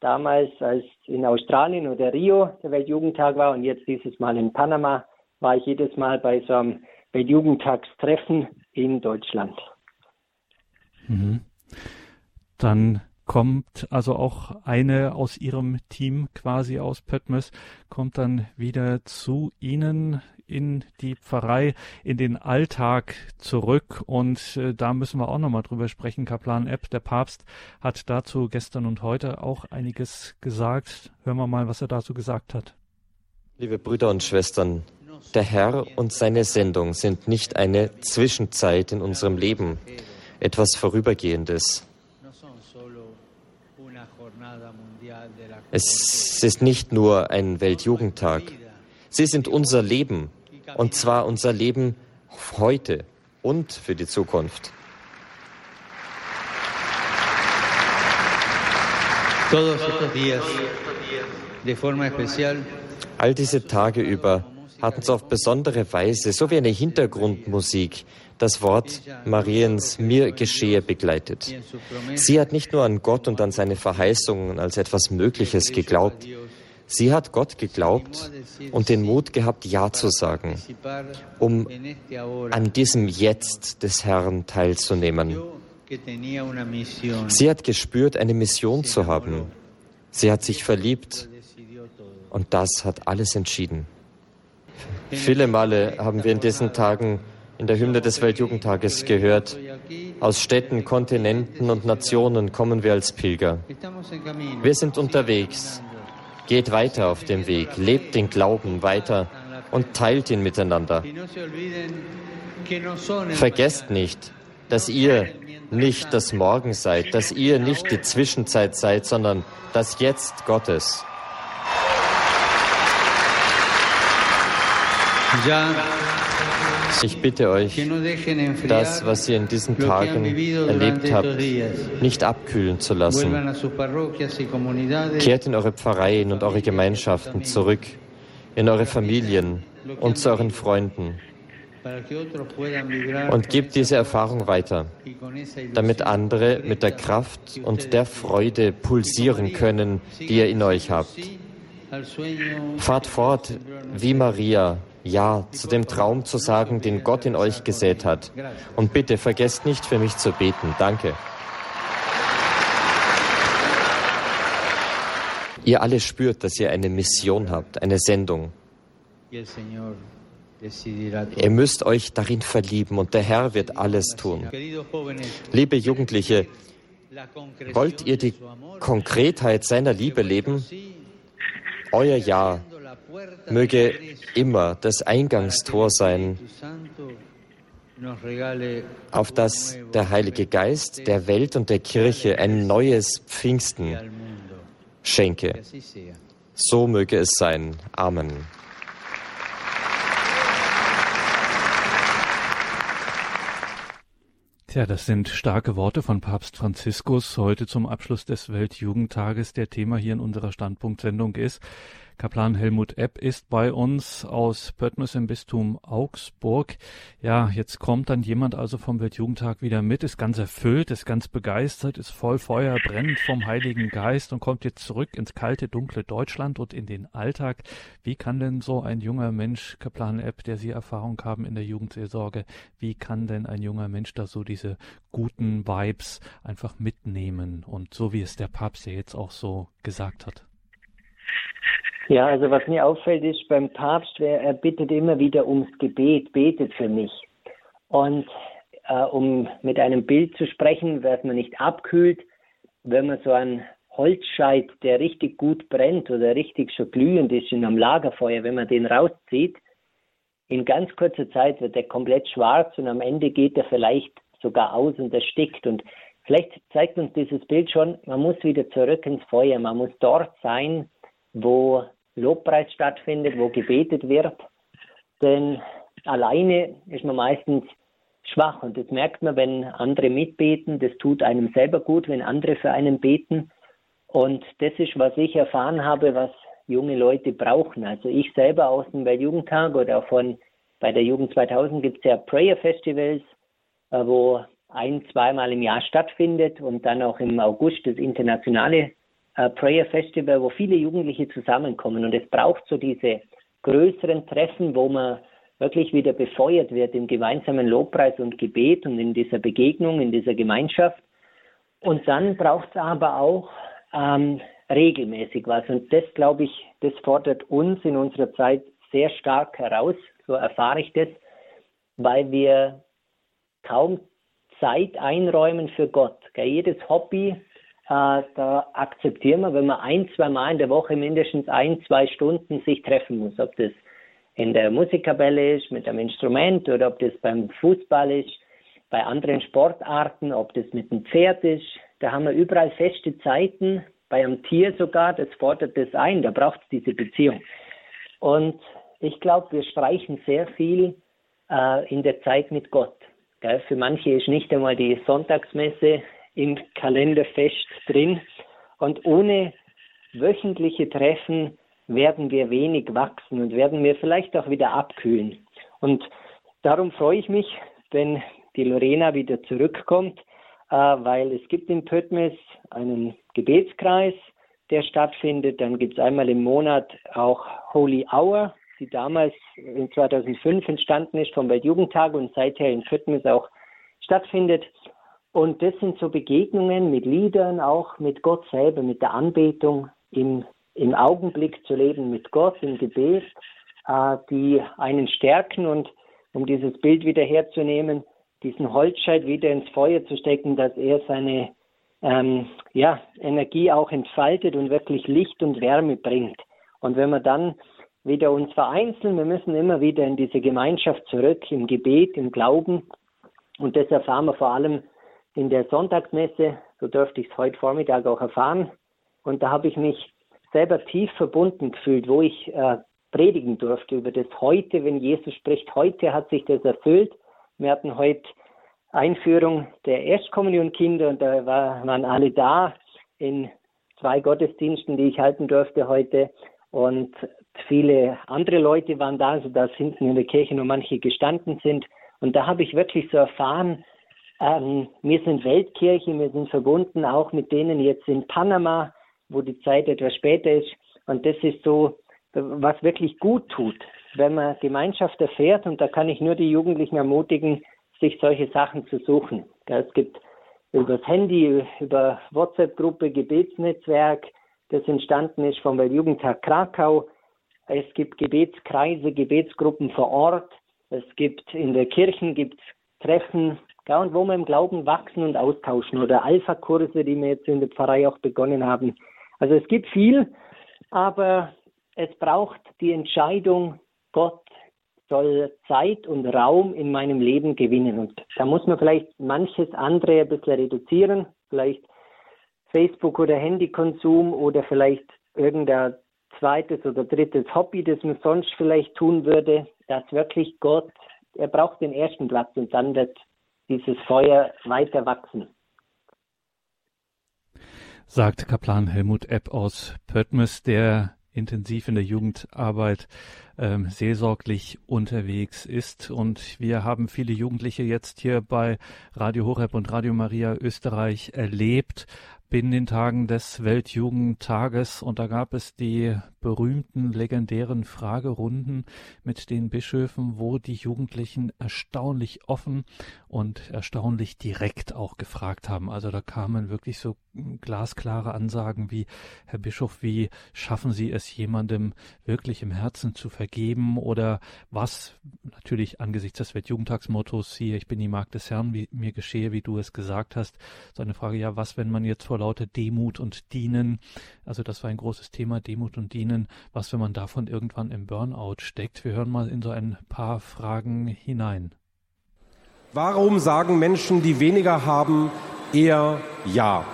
damals als in Australien oder Rio der Weltjugendtag war und jetzt dieses Mal in Panama war ich jedes Mal bei so einem Weltjugendtagstreffen in Deutschland. Mhm. Dann kommt also auch eine aus ihrem Team quasi aus Pöttmes, kommt dann wieder zu Ihnen in die Pfarrei, in den Alltag zurück. Und äh, da müssen wir auch nochmal drüber sprechen. Kaplan Epp, der Papst, hat dazu gestern und heute auch einiges gesagt. Hören wir mal, was er dazu gesagt hat. Liebe Brüder und Schwestern, der Herr und seine Sendung sind nicht eine Zwischenzeit in unserem Leben, etwas Vorübergehendes. Es ist nicht nur ein Weltjugendtag. Sie sind unser Leben, und zwar unser Leben heute und für die Zukunft. All diese Tage über hatten sie auf besondere Weise, so wie eine Hintergrundmusik, das Wort Mariens mir geschehe begleitet. Sie hat nicht nur an Gott und an seine Verheißungen als etwas Mögliches geglaubt, Sie hat Gott geglaubt und den Mut gehabt, Ja zu sagen, um an diesem Jetzt des Herrn teilzunehmen. Sie hat gespürt, eine Mission zu haben. Sie hat sich verliebt und das hat alles entschieden. Viele Male haben wir in diesen Tagen in der Hymne des Weltjugendtages gehört, aus Städten, Kontinenten und Nationen kommen wir als Pilger. Wir sind unterwegs. Geht weiter auf dem Weg, lebt den Glauben weiter und teilt ihn miteinander. Vergesst nicht, dass ihr nicht das Morgen seid, dass ihr nicht die Zwischenzeit seid, sondern das Jetzt Gottes. Ich bitte euch, das, was ihr in diesen Tagen erlebt habt, nicht abkühlen zu lassen. Kehrt in eure Pfarreien und eure Gemeinschaften zurück, in eure Familien und zu euren Freunden. Und gebt diese Erfahrung weiter, damit andere mit der Kraft und der Freude pulsieren können, die ihr in euch habt. Fahrt fort wie Maria, ja zu dem Traum zu sagen, den Gott in euch gesät hat. Und bitte vergesst nicht für mich zu beten. Danke. Ihr alle spürt, dass ihr eine Mission habt, eine Sendung. Ihr müsst euch darin verlieben und der Herr wird alles tun. Liebe Jugendliche, wollt ihr die Konkretheit seiner Liebe leben? Euer Ja möge immer das Eingangstor sein, auf das der Heilige Geist der Welt und der Kirche ein neues Pfingsten schenke. So möge es sein. Amen. Tja, das sind starke Worte von Papst Franziskus heute zum Abschluss des Weltjugendtages. Der Thema hier in unserer Standpunktsendung ist, Kaplan Helmut Epp ist bei uns aus Pöttmes im Bistum Augsburg. Ja, jetzt kommt dann jemand also vom Weltjugendtag wieder mit, ist ganz erfüllt, ist ganz begeistert, ist voll Feuer, brennt vom Heiligen Geist und kommt jetzt zurück ins kalte, dunkle Deutschland und in den Alltag. Wie kann denn so ein junger Mensch, Kaplan Epp, der Sie Erfahrung haben in der Jugendseelsorge, wie kann denn ein junger Mensch da so diese guten Vibes einfach mitnehmen und so wie es der Papst ja jetzt auch so gesagt hat? Ja, also was mir auffällt ist beim Papst, er bittet immer wieder ums Gebet, betet für mich. Und äh, um mit einem Bild zu sprechen, dass man nicht abkühlt, wenn man so einen Holzscheit, der richtig gut brennt oder richtig schon glühend ist in einem Lagerfeuer, wenn man den rauszieht, in ganz kurzer Zeit wird er komplett schwarz und am Ende geht er vielleicht sogar aus und erstickt. Und vielleicht zeigt uns dieses Bild schon, man muss wieder zurück ins Feuer, man muss dort sein, wo Lobpreis stattfindet, wo gebetet wird. Denn alleine ist man meistens schwach und das merkt man, wenn andere mitbeten. Das tut einem selber gut, wenn andere für einen beten. Und das ist, was ich erfahren habe, was junge Leute brauchen. Also ich selber aus dem Weltjugendtag oder von bei der Jugend 2000 gibt es ja Prayer Festivals, äh, wo ein, zweimal im Jahr stattfindet und dann auch im August das internationale äh, Prayer Festival, wo viele Jugendliche zusammenkommen. Und es braucht so diese größeren Treffen, wo man wirklich wieder befeuert wird im gemeinsamen Lobpreis und Gebet und in dieser Begegnung, in dieser Gemeinschaft. Und dann braucht es aber auch ähm, regelmäßig was. Und das, glaube ich, das fordert uns in unserer Zeit sehr stark heraus, so erfahre ich das, weil wir kaum Zeit einräumen für Gott. Jedes Hobby da akzeptieren wir, wenn man ein, zwei Mal in der Woche mindestens ein, zwei Stunden sich treffen muss. Ob das in der Musikkapelle ist, mit einem Instrument oder ob das beim Fußball ist, bei anderen Sportarten, ob das mit dem Pferd ist. Da haben wir überall feste Zeiten, bei einem Tier sogar, das fordert das ein, da braucht es diese Beziehung. Und ich glaube, wir streichen sehr viel äh, in der Zeit mit Gott. Gell? Für manche ist nicht einmal die Sonntagsmesse im Kalender fest drin. Und ohne wöchentliche Treffen werden wir wenig wachsen und werden wir vielleicht auch wieder abkühlen. Und darum freue ich mich, wenn die Lorena wieder zurückkommt, äh, weil es gibt in Pöttmes einen Gebetskreis, der stattfindet. Dann gibt es einmal im Monat auch Holy Hour, die damals in 2005 entstanden ist vom Weltjugendtag und seither in Fürtmis auch stattfindet. Und das sind so Begegnungen mit Liedern, auch mit Gott selber, mit der Anbetung, im, im Augenblick zu leben mit Gott, im Gebet, äh, die einen stärken und um dieses Bild wieder herzunehmen, diesen Holzscheit wieder ins Feuer zu stecken, dass er seine ähm, ja, Energie auch entfaltet und wirklich Licht und Wärme bringt. Und wenn wir dann wieder uns vereinzeln, wir müssen immer wieder in diese Gemeinschaft zurück, im Gebet, im Glauben. Und das erfahren wir vor allem in der Sonntagsmesse. So dürfte ich es heute Vormittag auch erfahren. Und da habe ich mich selber tief verbunden gefühlt, wo ich äh, predigen durfte über das heute, wenn Jesus spricht, heute hat sich das erfüllt. Wir hatten heute Einführung der Erstkommunionkinder und da war, waren alle da in zwei Gottesdiensten, die ich halten durfte heute. Und viele andere Leute waren da, sodass hinten in der Kirche nur manche gestanden sind. Und da habe ich wirklich so erfahren, ähm, wir sind Weltkirche, wir sind verbunden auch mit denen jetzt in Panama, wo die Zeit etwas später ist. Und das ist so, was wirklich gut tut, wenn man Gemeinschaft erfährt. Und da kann ich nur die Jugendlichen ermutigen, sich solche Sachen zu suchen. Es gibt über das Handy, über WhatsApp-Gruppe, Gebetsnetzwerk, das entstanden ist vom Weltjugendtag Krakau. Es gibt Gebetskreise, Gebetsgruppen vor Ort. Es gibt in der Kirchen gibt's Treffen, ja, und wo wir im Glauben wachsen und austauschen oder Alpha-Kurse, die wir jetzt in der Pfarrei auch begonnen haben. Also es gibt viel, aber es braucht die Entscheidung, Gott soll Zeit und Raum in meinem Leben gewinnen. Und da muss man vielleicht manches andere ein bisschen reduzieren, vielleicht Facebook- oder Handykonsum oder vielleicht irgendein zweites oder drittes Hobby, das man sonst vielleicht tun würde, dass wirklich Gott, er braucht den ersten Platz und dann wird dieses Feuer weiter wachsen. Sagt Kaplan Helmut Epp aus Pöttmes, der intensiv in der Jugendarbeit ähm, seelsorglich unterwegs ist. Und wir haben viele Jugendliche jetzt hier bei Radio Horeb und Radio Maria Österreich erlebt in den Tagen des Weltjugendtages und da gab es die berühmten legendären Fragerunden mit den Bischöfen, wo die Jugendlichen erstaunlich offen und erstaunlich direkt auch gefragt haben. Also da kamen wirklich so glasklare Ansagen wie Herr Bischof, wie schaffen Sie es jemandem wirklich im Herzen zu vergeben oder was natürlich angesichts des Weltjugendtagsmottos hier ich bin die Magd des Herrn, wie mir geschehe, wie du es gesagt hast. So eine Frage, ja, was, wenn man jetzt vor lauter Demut und Dienen. Also das war ein großes Thema, Demut und Dienen. Was, wenn man davon irgendwann im Burnout steckt? Wir hören mal in so ein paar Fragen hinein. Warum sagen Menschen, die weniger haben, eher Ja?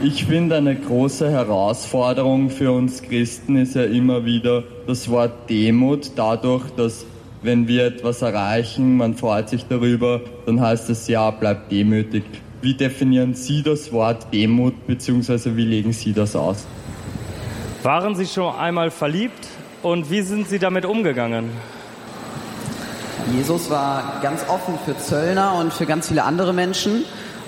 Ich finde, eine große Herausforderung für uns Christen ist ja immer wieder das Wort Demut, dadurch, dass wenn wir etwas erreichen, man freut sich darüber, dann heißt es ja, bleib demütig. Wie definieren Sie das Wort Demut bzw. wie legen Sie das aus? Waren Sie schon einmal verliebt und wie sind Sie damit umgegangen? Jesus war ganz offen für Zöllner und für ganz viele andere Menschen.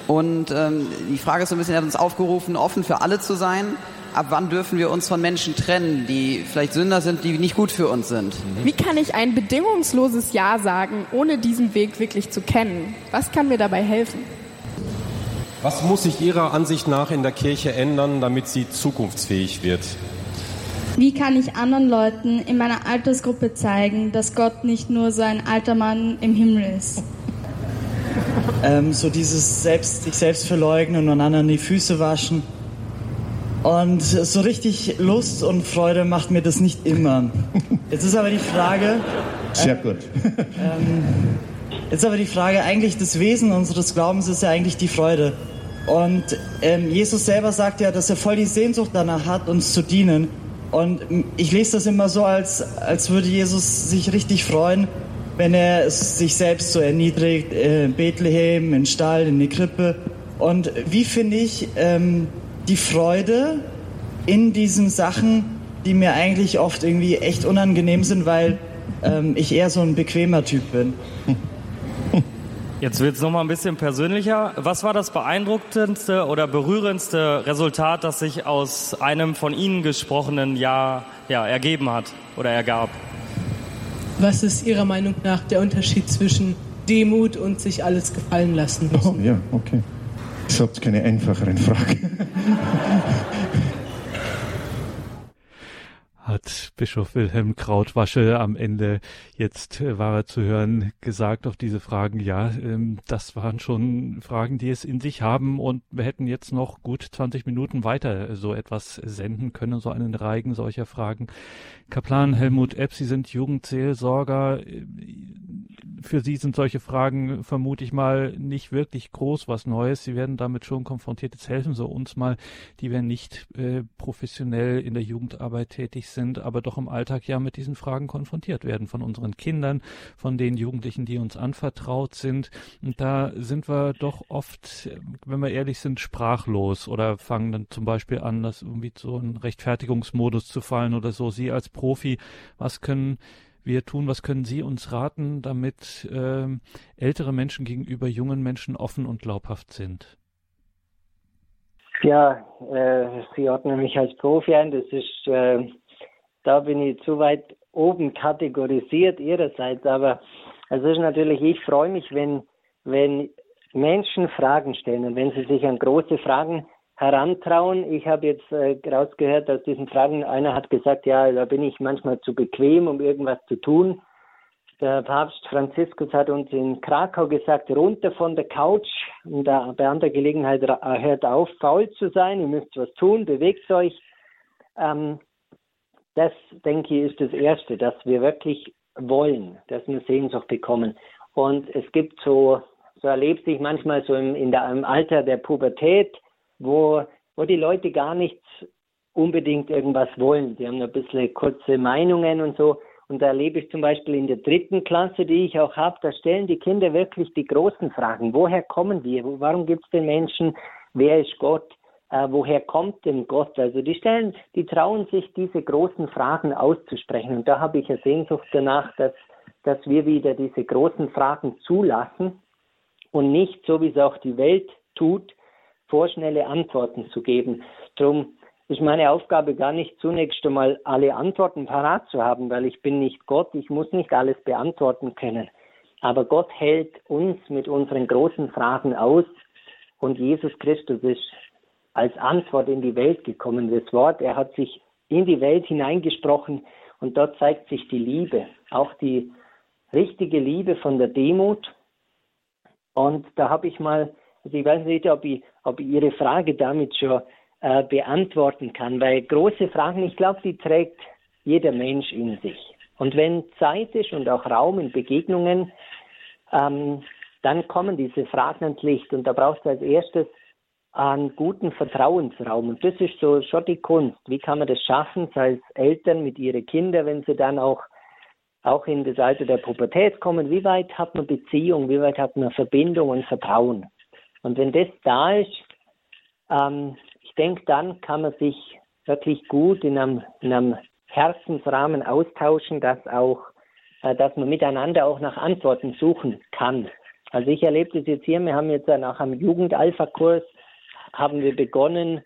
Und ähm, die Frage ist so ein bisschen, er hat uns aufgerufen, offen für alle zu sein. Ab wann dürfen wir uns von Menschen trennen, die vielleicht Sünder sind, die nicht gut für uns sind? Wie kann ich ein bedingungsloses Ja sagen, ohne diesen Weg wirklich zu kennen? Was kann mir dabei helfen? Was muss sich Ihrer Ansicht nach in der Kirche ändern, damit sie zukunftsfähig wird? Wie kann ich anderen Leuten in meiner Altersgruppe zeigen, dass Gott nicht nur so ein alter Mann im Himmel ist? Ähm, so dieses selbst, sich selbst verleugnen und anderen die Füße waschen. Und so richtig Lust und Freude macht mir das nicht immer. Jetzt ist aber die Frage. Sehr gut. Ähm, jetzt ist aber die Frage, eigentlich das Wesen unseres Glaubens ist ja eigentlich die Freude. Und ähm, Jesus selber sagt ja, dass er voll die Sehnsucht danach hat, uns zu dienen. Und ich lese das immer so, als, als würde Jesus sich richtig freuen, wenn er sich selbst so erniedrigt, in Bethlehem, in Stall, in die Krippe. Und wie finde ich ähm, die Freude in diesen Sachen, die mir eigentlich oft irgendwie echt unangenehm sind, weil ähm, ich eher so ein bequemer Typ bin. Jetzt wird es nochmal ein bisschen persönlicher. Was war das beeindruckendste oder berührendste Resultat, das sich aus einem von Ihnen gesprochenen Jahr ja, ergeben hat oder ergab? Was ist Ihrer Meinung nach der Unterschied zwischen Demut und sich alles gefallen lassen? Oh, ja, okay. Ich habe keine einfacheren Fragen. hat Bischof Wilhelm Krautwasche am Ende, jetzt äh, war er zu hören, gesagt auf diese Fragen, ja, ähm, das waren schon Fragen, die es in sich haben und wir hätten jetzt noch gut 20 Minuten weiter so etwas senden können, so einen Reigen solcher Fragen. Kaplan Helmut Epp, Sie sind Jugendseelsorger für Sie sind solche Fragen, vermute ich mal, nicht wirklich groß was Neues. Sie werden damit schon konfrontiert. Jetzt helfen Sie uns mal, die wir nicht äh, professionell in der Jugendarbeit tätig sind, aber doch im Alltag ja mit diesen Fragen konfrontiert werden von unseren Kindern, von den Jugendlichen, die uns anvertraut sind. Und da sind wir doch oft, wenn wir ehrlich sind, sprachlos oder fangen dann zum Beispiel an, das irgendwie so einen Rechtfertigungsmodus zu fallen oder so. Sie als Profi, was können wir tun? Was können Sie uns raten, damit äh, ältere Menschen gegenüber jungen Menschen offen und glaubhaft sind? Ja, äh, Sie ordnen mich als Profi ein. Das ist, äh, da bin ich zu weit oben kategorisiert Ihrerseits. Aber es ist natürlich, ich freue mich, wenn, wenn Menschen Fragen stellen und wenn sie sich an große Fragen herantrauen. Ich habe jetzt äh, rausgehört aus diesen Fragen, einer hat gesagt, ja, da bin ich manchmal zu bequem, um irgendwas zu tun. Der Papst Franziskus hat uns in Krakau gesagt, runter von der Couch und da, bei anderer Gelegenheit äh, hört auf, faul zu sein, ihr müsst was tun, bewegt euch. Ähm, das, denke ich, ist das Erste, dass wir wirklich wollen, dass wir Sehnsucht bekommen. Und es gibt so, so erlebt sich manchmal so im, in der, im Alter der Pubertät, wo, wo die Leute gar nicht unbedingt irgendwas wollen. Die haben ein bisschen kurze Meinungen und so. Und da erlebe ich zum Beispiel in der dritten Klasse, die ich auch habe, da stellen die Kinder wirklich die großen Fragen. Woher kommen wir? Warum gibt es den Menschen? Wer ist Gott? Äh, woher kommt denn Gott? Also die stellen, die trauen sich diese großen Fragen auszusprechen. Und da habe ich eine Sehnsucht danach, dass, dass wir wieder diese großen Fragen zulassen und nicht, so wie es auch die Welt tut, vorschnelle Antworten zu geben. Darum ist meine Aufgabe gar nicht zunächst einmal alle Antworten parat zu haben, weil ich bin nicht Gott, ich muss nicht alles beantworten können. Aber Gott hält uns mit unseren großen Fragen aus und Jesus Christus ist als Antwort in die Welt gekommen. Das Wort, er hat sich in die Welt hineingesprochen und dort zeigt sich die Liebe, auch die richtige Liebe von der Demut. Und da habe ich mal also ich weiß nicht, ob ich, ob ich Ihre Frage damit schon äh, beantworten kann, weil große Fragen, ich glaube, die trägt jeder Mensch in sich. Und wenn Zeit ist und auch Raum in Begegnungen, ähm, dann kommen diese Fragen ans Licht. Und da brauchst du als erstes einen guten Vertrauensraum. Und das ist so schon die Kunst. Wie kann man das schaffen, sei es Eltern mit ihren Kindern, wenn sie dann auch, auch in das Alter der Pubertät kommen? Wie weit hat man Beziehung? Wie weit hat man Verbindung und Vertrauen? Und wenn das da ist, ähm, ich denke, dann kann man sich wirklich gut in einem, in einem Herzensrahmen austauschen, dass auch, äh, dass man miteinander auch nach Antworten suchen kann. Also ich erlebe das jetzt hier, wir haben jetzt nach einem Jugendalpha-Kurs, haben wir begonnen,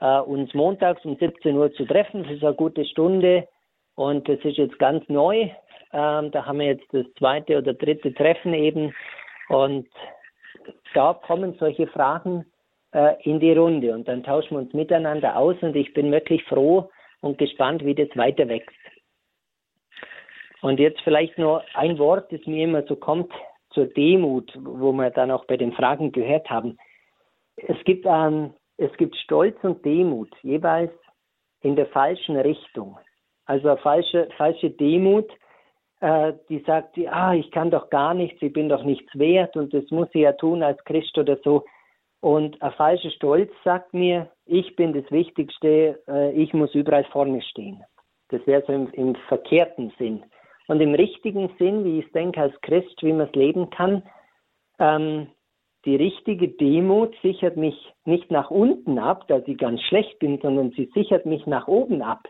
äh, uns montags um 17 Uhr zu treffen. Das ist eine gute Stunde und das ist jetzt ganz neu. Ähm, da haben wir jetzt das zweite oder dritte Treffen eben und da kommen solche Fragen äh, in die Runde und dann tauschen wir uns miteinander aus und ich bin wirklich froh und gespannt, wie das weiter wächst. Und jetzt vielleicht nur ein Wort, das mir immer so kommt zur Demut, wo wir dann auch bei den Fragen gehört haben. Es gibt, ähm, es gibt Stolz und Demut, jeweils in der falschen Richtung. Also falsche, falsche Demut die sagt, ah, ich kann doch gar nichts, ich bin doch nichts wert und das muss ich ja tun als Christ oder so. Und ein falscher Stolz sagt mir, ich bin das Wichtigste, äh, ich muss überall vorne stehen. Das wäre so im, im, verkehrten Sinn. Und im richtigen Sinn, wie ich denke, als Christ, wie man es leben kann, ähm, die richtige Demut sichert mich nicht nach unten ab, dass ich ganz schlecht bin, sondern sie sichert mich nach oben ab.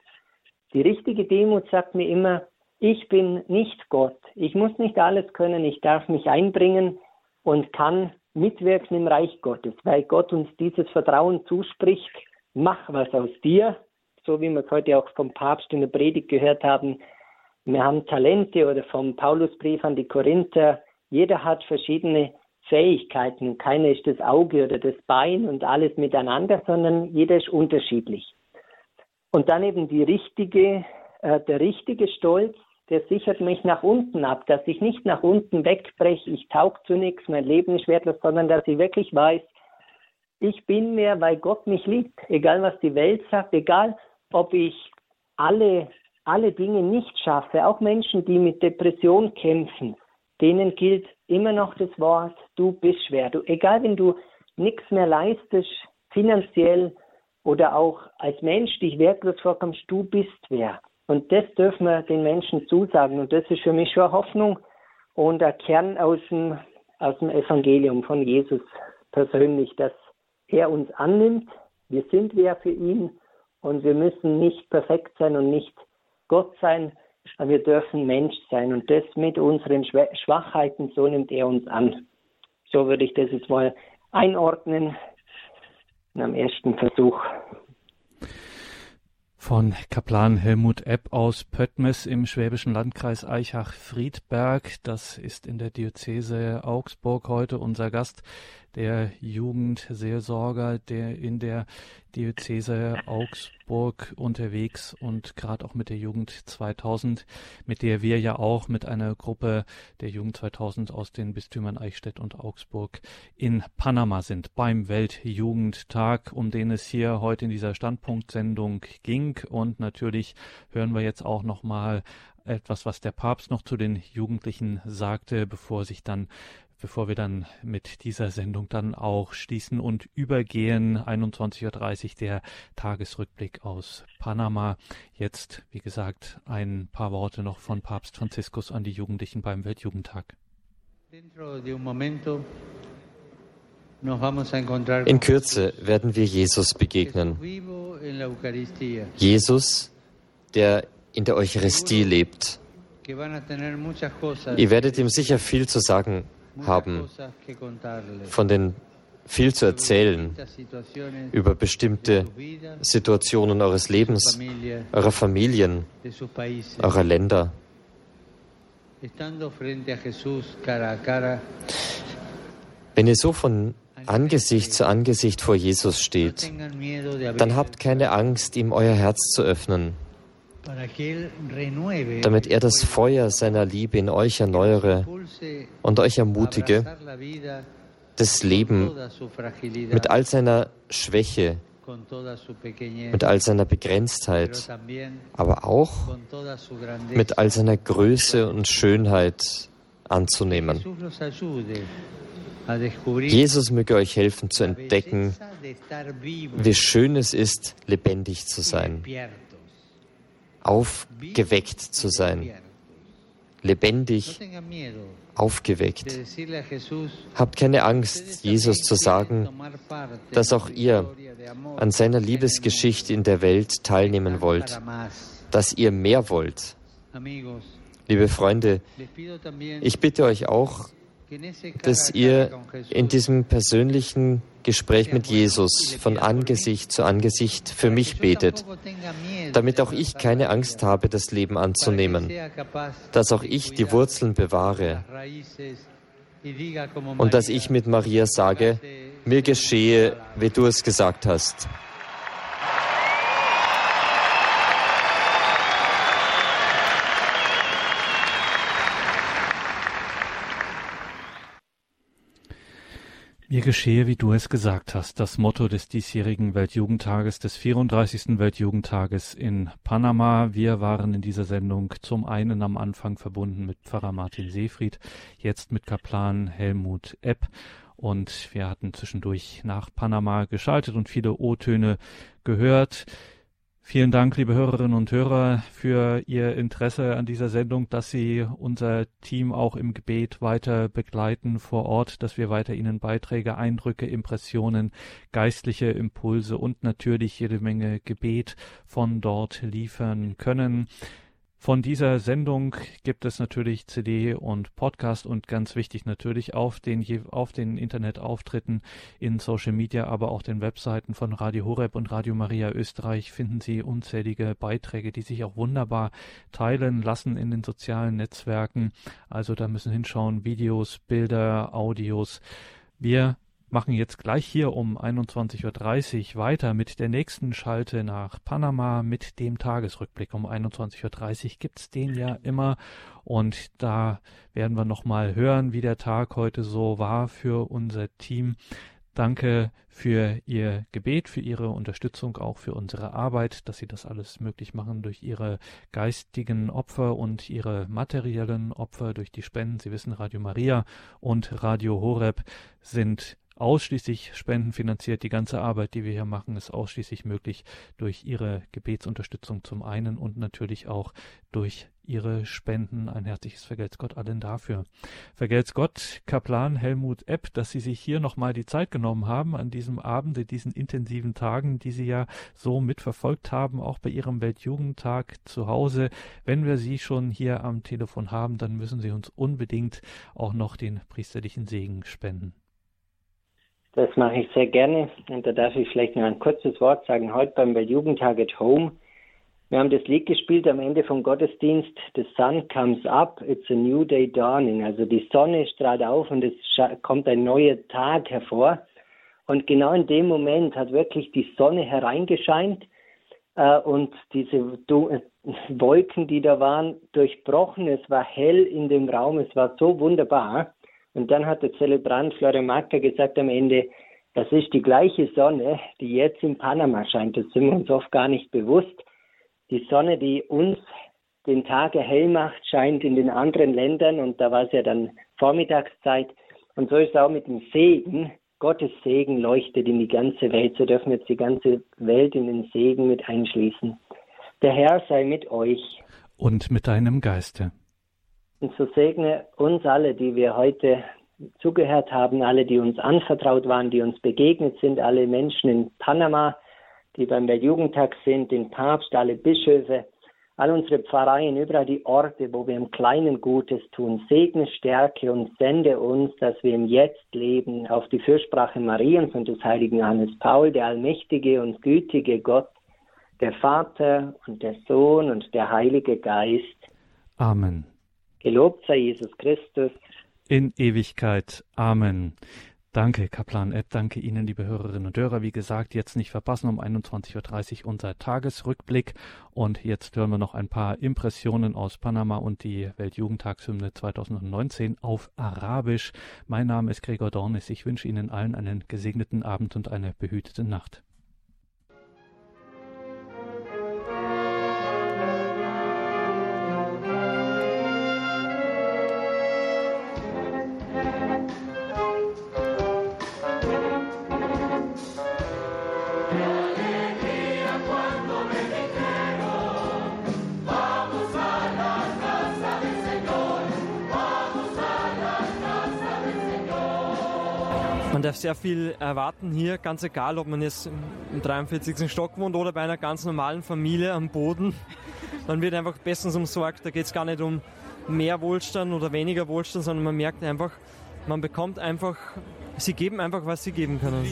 Die richtige Demut sagt mir immer, ich bin nicht Gott. Ich muss nicht alles können. Ich darf mich einbringen und kann mitwirken im Reich Gottes, weil Gott uns dieses Vertrauen zuspricht, mach was aus dir, so wie wir es heute auch vom Papst in der Predigt gehört haben. Wir haben Talente oder vom Paulusbrief an die Korinther. Jeder hat verschiedene Fähigkeiten. Keiner ist das Auge oder das Bein und alles miteinander, sondern jeder ist unterschiedlich. Und dann eben die richtige, äh, der richtige Stolz, der sichert mich nach unten ab, dass ich nicht nach unten wegbreche, ich taug zu nichts, mein Leben ist wertlos, sondern dass ich wirklich weiß, ich bin mehr, weil Gott mich liebt. Egal was die Welt sagt, egal ob ich alle, alle Dinge nicht schaffe, auch Menschen, die mit Depression kämpfen, denen gilt immer noch das Wort, du bist schwer. Du, egal wenn du nichts mehr leistest, finanziell oder auch als Mensch dich wertlos vorkommst, du bist wer. Und das dürfen wir den Menschen zusagen. Und das ist für mich schon Hoffnung und ein Kern aus dem, aus dem Evangelium von Jesus persönlich, dass er uns annimmt. Wir sind wer für ihn und wir müssen nicht perfekt sein und nicht Gott sein, aber wir dürfen Mensch sein. Und das mit unseren Schwachheiten, so nimmt er uns an. So würde ich das jetzt mal einordnen am ersten Versuch von Kaplan Helmut Epp aus Pöttmes im schwäbischen Landkreis Eichach-Friedberg. Das ist in der Diözese Augsburg heute unser Gast der Jugendseelsorger, der in der Diözese Augsburg unterwegs und gerade auch mit der Jugend 2000, mit der wir ja auch mit einer Gruppe der Jugend 2000 aus den Bistümern Eichstätt und Augsburg in Panama sind. Beim Weltjugendtag, um den es hier heute in dieser Standpunktsendung ging. Und natürlich hören wir jetzt auch noch mal etwas, was der Papst noch zu den Jugendlichen sagte, bevor sich dann bevor wir dann mit dieser Sendung dann auch schließen und übergehen. 21.30 Uhr der Tagesrückblick aus Panama. Jetzt, wie gesagt, ein paar Worte noch von Papst Franziskus an die Jugendlichen beim Weltjugendtag. In Kürze werden wir Jesus begegnen. Jesus, der in der Eucharistie lebt. Ihr werdet ihm sicher viel zu sagen haben, von den viel zu erzählen über bestimmte Situationen eures Lebens, eurer Familien, eurer Länder. Wenn ihr so von Angesicht zu Angesicht vor Jesus steht, dann habt keine Angst, ihm euer Herz zu öffnen damit er das Feuer seiner Liebe in euch erneuere und euch ermutige, das Leben mit all seiner Schwäche, mit all seiner Begrenztheit, aber auch mit all seiner Größe und Schönheit anzunehmen. Jesus möge euch helfen zu entdecken, wie schön es ist, lebendig zu sein aufgeweckt zu sein, lebendig aufgeweckt. Habt keine Angst, Jesus zu sagen, dass auch ihr an seiner Liebesgeschichte in der Welt teilnehmen wollt, dass ihr mehr wollt. Liebe Freunde, ich bitte euch auch, dass ihr in diesem persönlichen Gespräch mit Jesus von Angesicht zu Angesicht für mich betet, damit auch ich keine Angst habe, das Leben anzunehmen, dass auch ich die Wurzeln bewahre und dass ich mit Maria sage, mir geschehe, wie du es gesagt hast. Mir geschehe, wie du es gesagt hast, das Motto des diesjährigen Weltjugendtages, des 34. Weltjugendtages in Panama. Wir waren in dieser Sendung zum einen am Anfang verbunden mit Pfarrer Martin Seefried, jetzt mit Kaplan Helmut Epp und wir hatten zwischendurch nach Panama geschaltet und viele O-Töne gehört. Vielen Dank, liebe Hörerinnen und Hörer, für Ihr Interesse an dieser Sendung, dass Sie unser Team auch im Gebet weiter begleiten vor Ort, dass wir weiter Ihnen Beiträge, Eindrücke, Impressionen, geistliche Impulse und natürlich jede Menge Gebet von dort liefern können. Von dieser Sendung gibt es natürlich CD und Podcast und ganz wichtig natürlich auf den, auf den Internetauftritten in Social Media, aber auch den Webseiten von Radio Horeb und Radio Maria Österreich finden Sie unzählige Beiträge, die sich auch wunderbar teilen lassen in den sozialen Netzwerken. Also da müssen hinschauen, Videos, Bilder, Audios. Wir machen jetzt gleich hier um 21.30 Uhr weiter mit der nächsten Schalte nach Panama mit dem Tagesrückblick. Um 21.30 Uhr gibt es den ja immer und da werden wir nochmal hören, wie der Tag heute so war für unser Team. Danke für Ihr Gebet, für Ihre Unterstützung, auch für unsere Arbeit, dass Sie das alles möglich machen durch Ihre geistigen Opfer und Ihre materiellen Opfer durch die Spenden. Sie wissen, Radio Maria und Radio Horeb sind ausschließlich spendenfinanziert. Die ganze Arbeit, die wir hier machen, ist ausschließlich möglich durch Ihre Gebetsunterstützung zum einen und natürlich auch durch Ihre Spenden. Ein herzliches Vergelt's Gott allen dafür. Vergelt's Gott, Kaplan Helmut Epp, dass Sie sich hier nochmal die Zeit genommen haben an diesem Abend, in diesen intensiven Tagen, die Sie ja so mitverfolgt haben, auch bei Ihrem Weltjugendtag zu Hause. Wenn wir Sie schon hier am Telefon haben, dann müssen Sie uns unbedingt auch noch den priesterlichen Segen spenden. Das mache ich sehr gerne. Und da darf ich vielleicht noch ein kurzes Wort sagen. Heute beim Jugendtag at Home. Wir haben das Lied gespielt am Ende vom Gottesdienst. The sun comes up, it's a new day dawning. Also die Sonne strahlt auf und es kommt ein neuer Tag hervor. Und genau in dem Moment hat wirklich die Sonne hereingescheint äh, und diese äh, Wolken, die da waren, durchbrochen. Es war hell in dem Raum, es war so wunderbar. Und dann hat der Zelebrant Florian Marker gesagt am Ende, das ist die gleiche Sonne, die jetzt in Panama scheint. Das sind wir uns oft gar nicht bewusst. Die Sonne, die uns den Tag hell macht, scheint in den anderen Ländern und da war es ja dann Vormittagszeit. Und so ist es auch mit dem Segen. Gottes Segen leuchtet in die ganze Welt. So dürfen wir jetzt die ganze Welt in den Segen mit einschließen. Der Herr sei mit euch. Und mit deinem Geiste. Und so segne uns alle, die wir heute zugehört haben, alle, die uns anvertraut waren, die uns begegnet sind, alle Menschen in Panama, die beim Weltjugendtag sind, den Papst, alle Bischöfe, all unsere Pfarreien, überall die Orte, wo wir im Kleinen Gutes tun. Segne, stärke und sende uns, dass wir im Jetzt leben, auf die Fürsprache Mariens und des heiligen Johannes Paul, der allmächtige und gütige Gott, der Vater und der Sohn und der Heilige Geist. Amen. Gelobt sei Jesus Christus. In Ewigkeit. Amen. Danke, Kaplan Ed. Danke Ihnen, liebe Hörerinnen und Hörer. Wie gesagt, jetzt nicht verpassen um 21.30 Uhr unser Tagesrückblick. Und jetzt hören wir noch ein paar Impressionen aus Panama und die Weltjugendtagshymne 2019 auf Arabisch. Mein Name ist Gregor Dornis. Ich wünsche Ihnen allen einen gesegneten Abend und eine behütete Nacht. darf sehr viel erwarten hier, ganz egal, ob man jetzt im 43. Stock wohnt oder bei einer ganz normalen Familie am Boden. Man wird einfach bestens umsorgt. Da geht es gar nicht um mehr Wohlstand oder weniger Wohlstand, sondern man merkt einfach, man bekommt einfach, sie geben einfach, was sie geben können.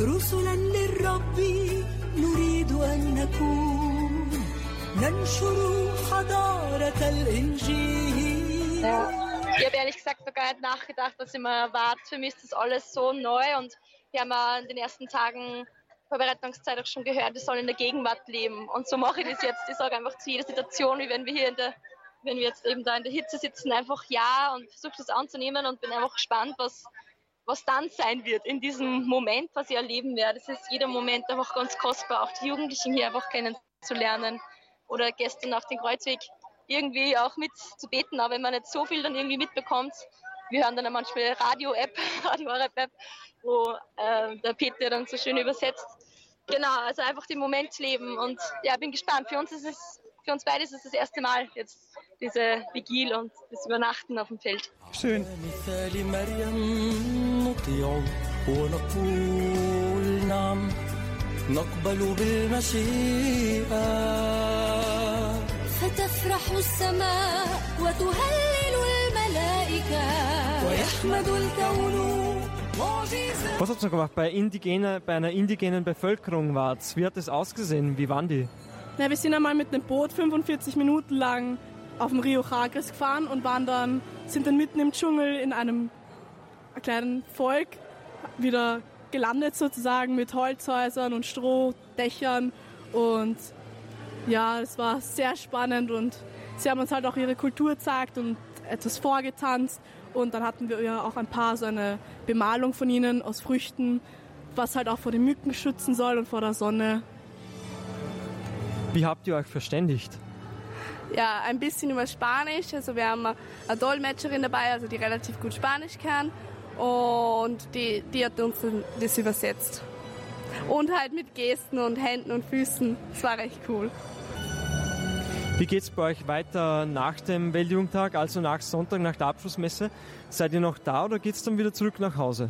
رسلا للرب نريد أن نكون ننشر حضارة الإنجيل ja. Ich habe ehrlich gesagt noch gar nicht nachgedacht, was ich mir erwartet. Für mich ist das alles so neu und wir haben ja in den ersten Tagen Vorbereitungszeit auch schon gehört, wir sollen in der Gegenwart leben. Und so mache ich das jetzt. Ich sage einfach zu jeder Situation, wie wenn wir hier in der, wenn wir jetzt eben da in der Hitze sitzen, einfach ja und versuche das anzunehmen und bin einfach gespannt, was, was dann sein wird in diesem Moment, was ich erleben werde. Es ist jeder Moment einfach ganz kostbar, auch die Jugendlichen hier einfach kennenzulernen. Oder gestern auf den Kreuzweg irgendwie auch mit zu beten, aber wenn man nicht so viel dann irgendwie mitbekommt. Wir hören dann manchmal Radio-App, Radio-App, wo äh, der Peter dann so schön übersetzt. Genau, also einfach den Moment leben und ja, bin gespannt. Für uns ist es für uns beide ist es das erste Mal jetzt diese Vigil und das Übernachten auf dem Feld. Schön. نقبل بالمشيئة فتفرح السماء وتهلل الملائكة ويحمد الكون Was habt ihr noch gemacht? Bei, indigene, bei einer indigenen Bevölkerung war's. Wie hat das ausgesehen? Wie waren die? Na, wir sind einmal mit einem Boot 45 Minuten lang auf dem Rio Chagres gefahren und waren dann, sind dann mitten im Dschungel in einem kleinen Volk wieder gelandet sozusagen mit Holzhäusern und Strohdächern und ja, es war sehr spannend und sie haben uns halt auch ihre Kultur gezeigt und etwas vorgetanzt und dann hatten wir ja auch ein paar so eine Bemalung von ihnen aus Früchten, was halt auch vor den Mücken schützen soll und vor der Sonne. Wie habt ihr euch verständigt? Ja, ein bisschen über Spanisch. Also wir haben eine Dolmetscherin dabei, also die relativ gut Spanisch kann und die, die hat uns das übersetzt. Und halt mit Gesten und Händen und Füßen. Das war recht cool. Wie geht es bei euch weiter nach dem Weltjugendtag, also nach Sonntag, nach der Abschlussmesse? Seid ihr noch da oder geht es dann wieder zurück nach Hause?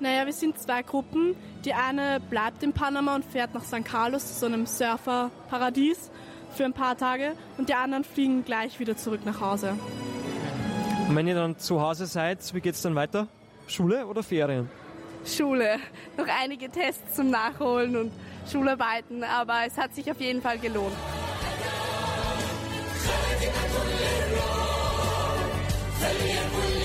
Naja, wir sind zwei Gruppen. Die eine bleibt in Panama und fährt nach San Carlos, so einem Surferparadies, für ein paar Tage. Und die anderen fliegen gleich wieder zurück nach Hause. Und wenn ihr dann zu Hause seid, wie geht es dann weiter? Schule oder Ferien? Schule. Noch einige Tests zum Nachholen und Schularbeiten, aber es hat sich auf jeden Fall gelohnt. Verlieren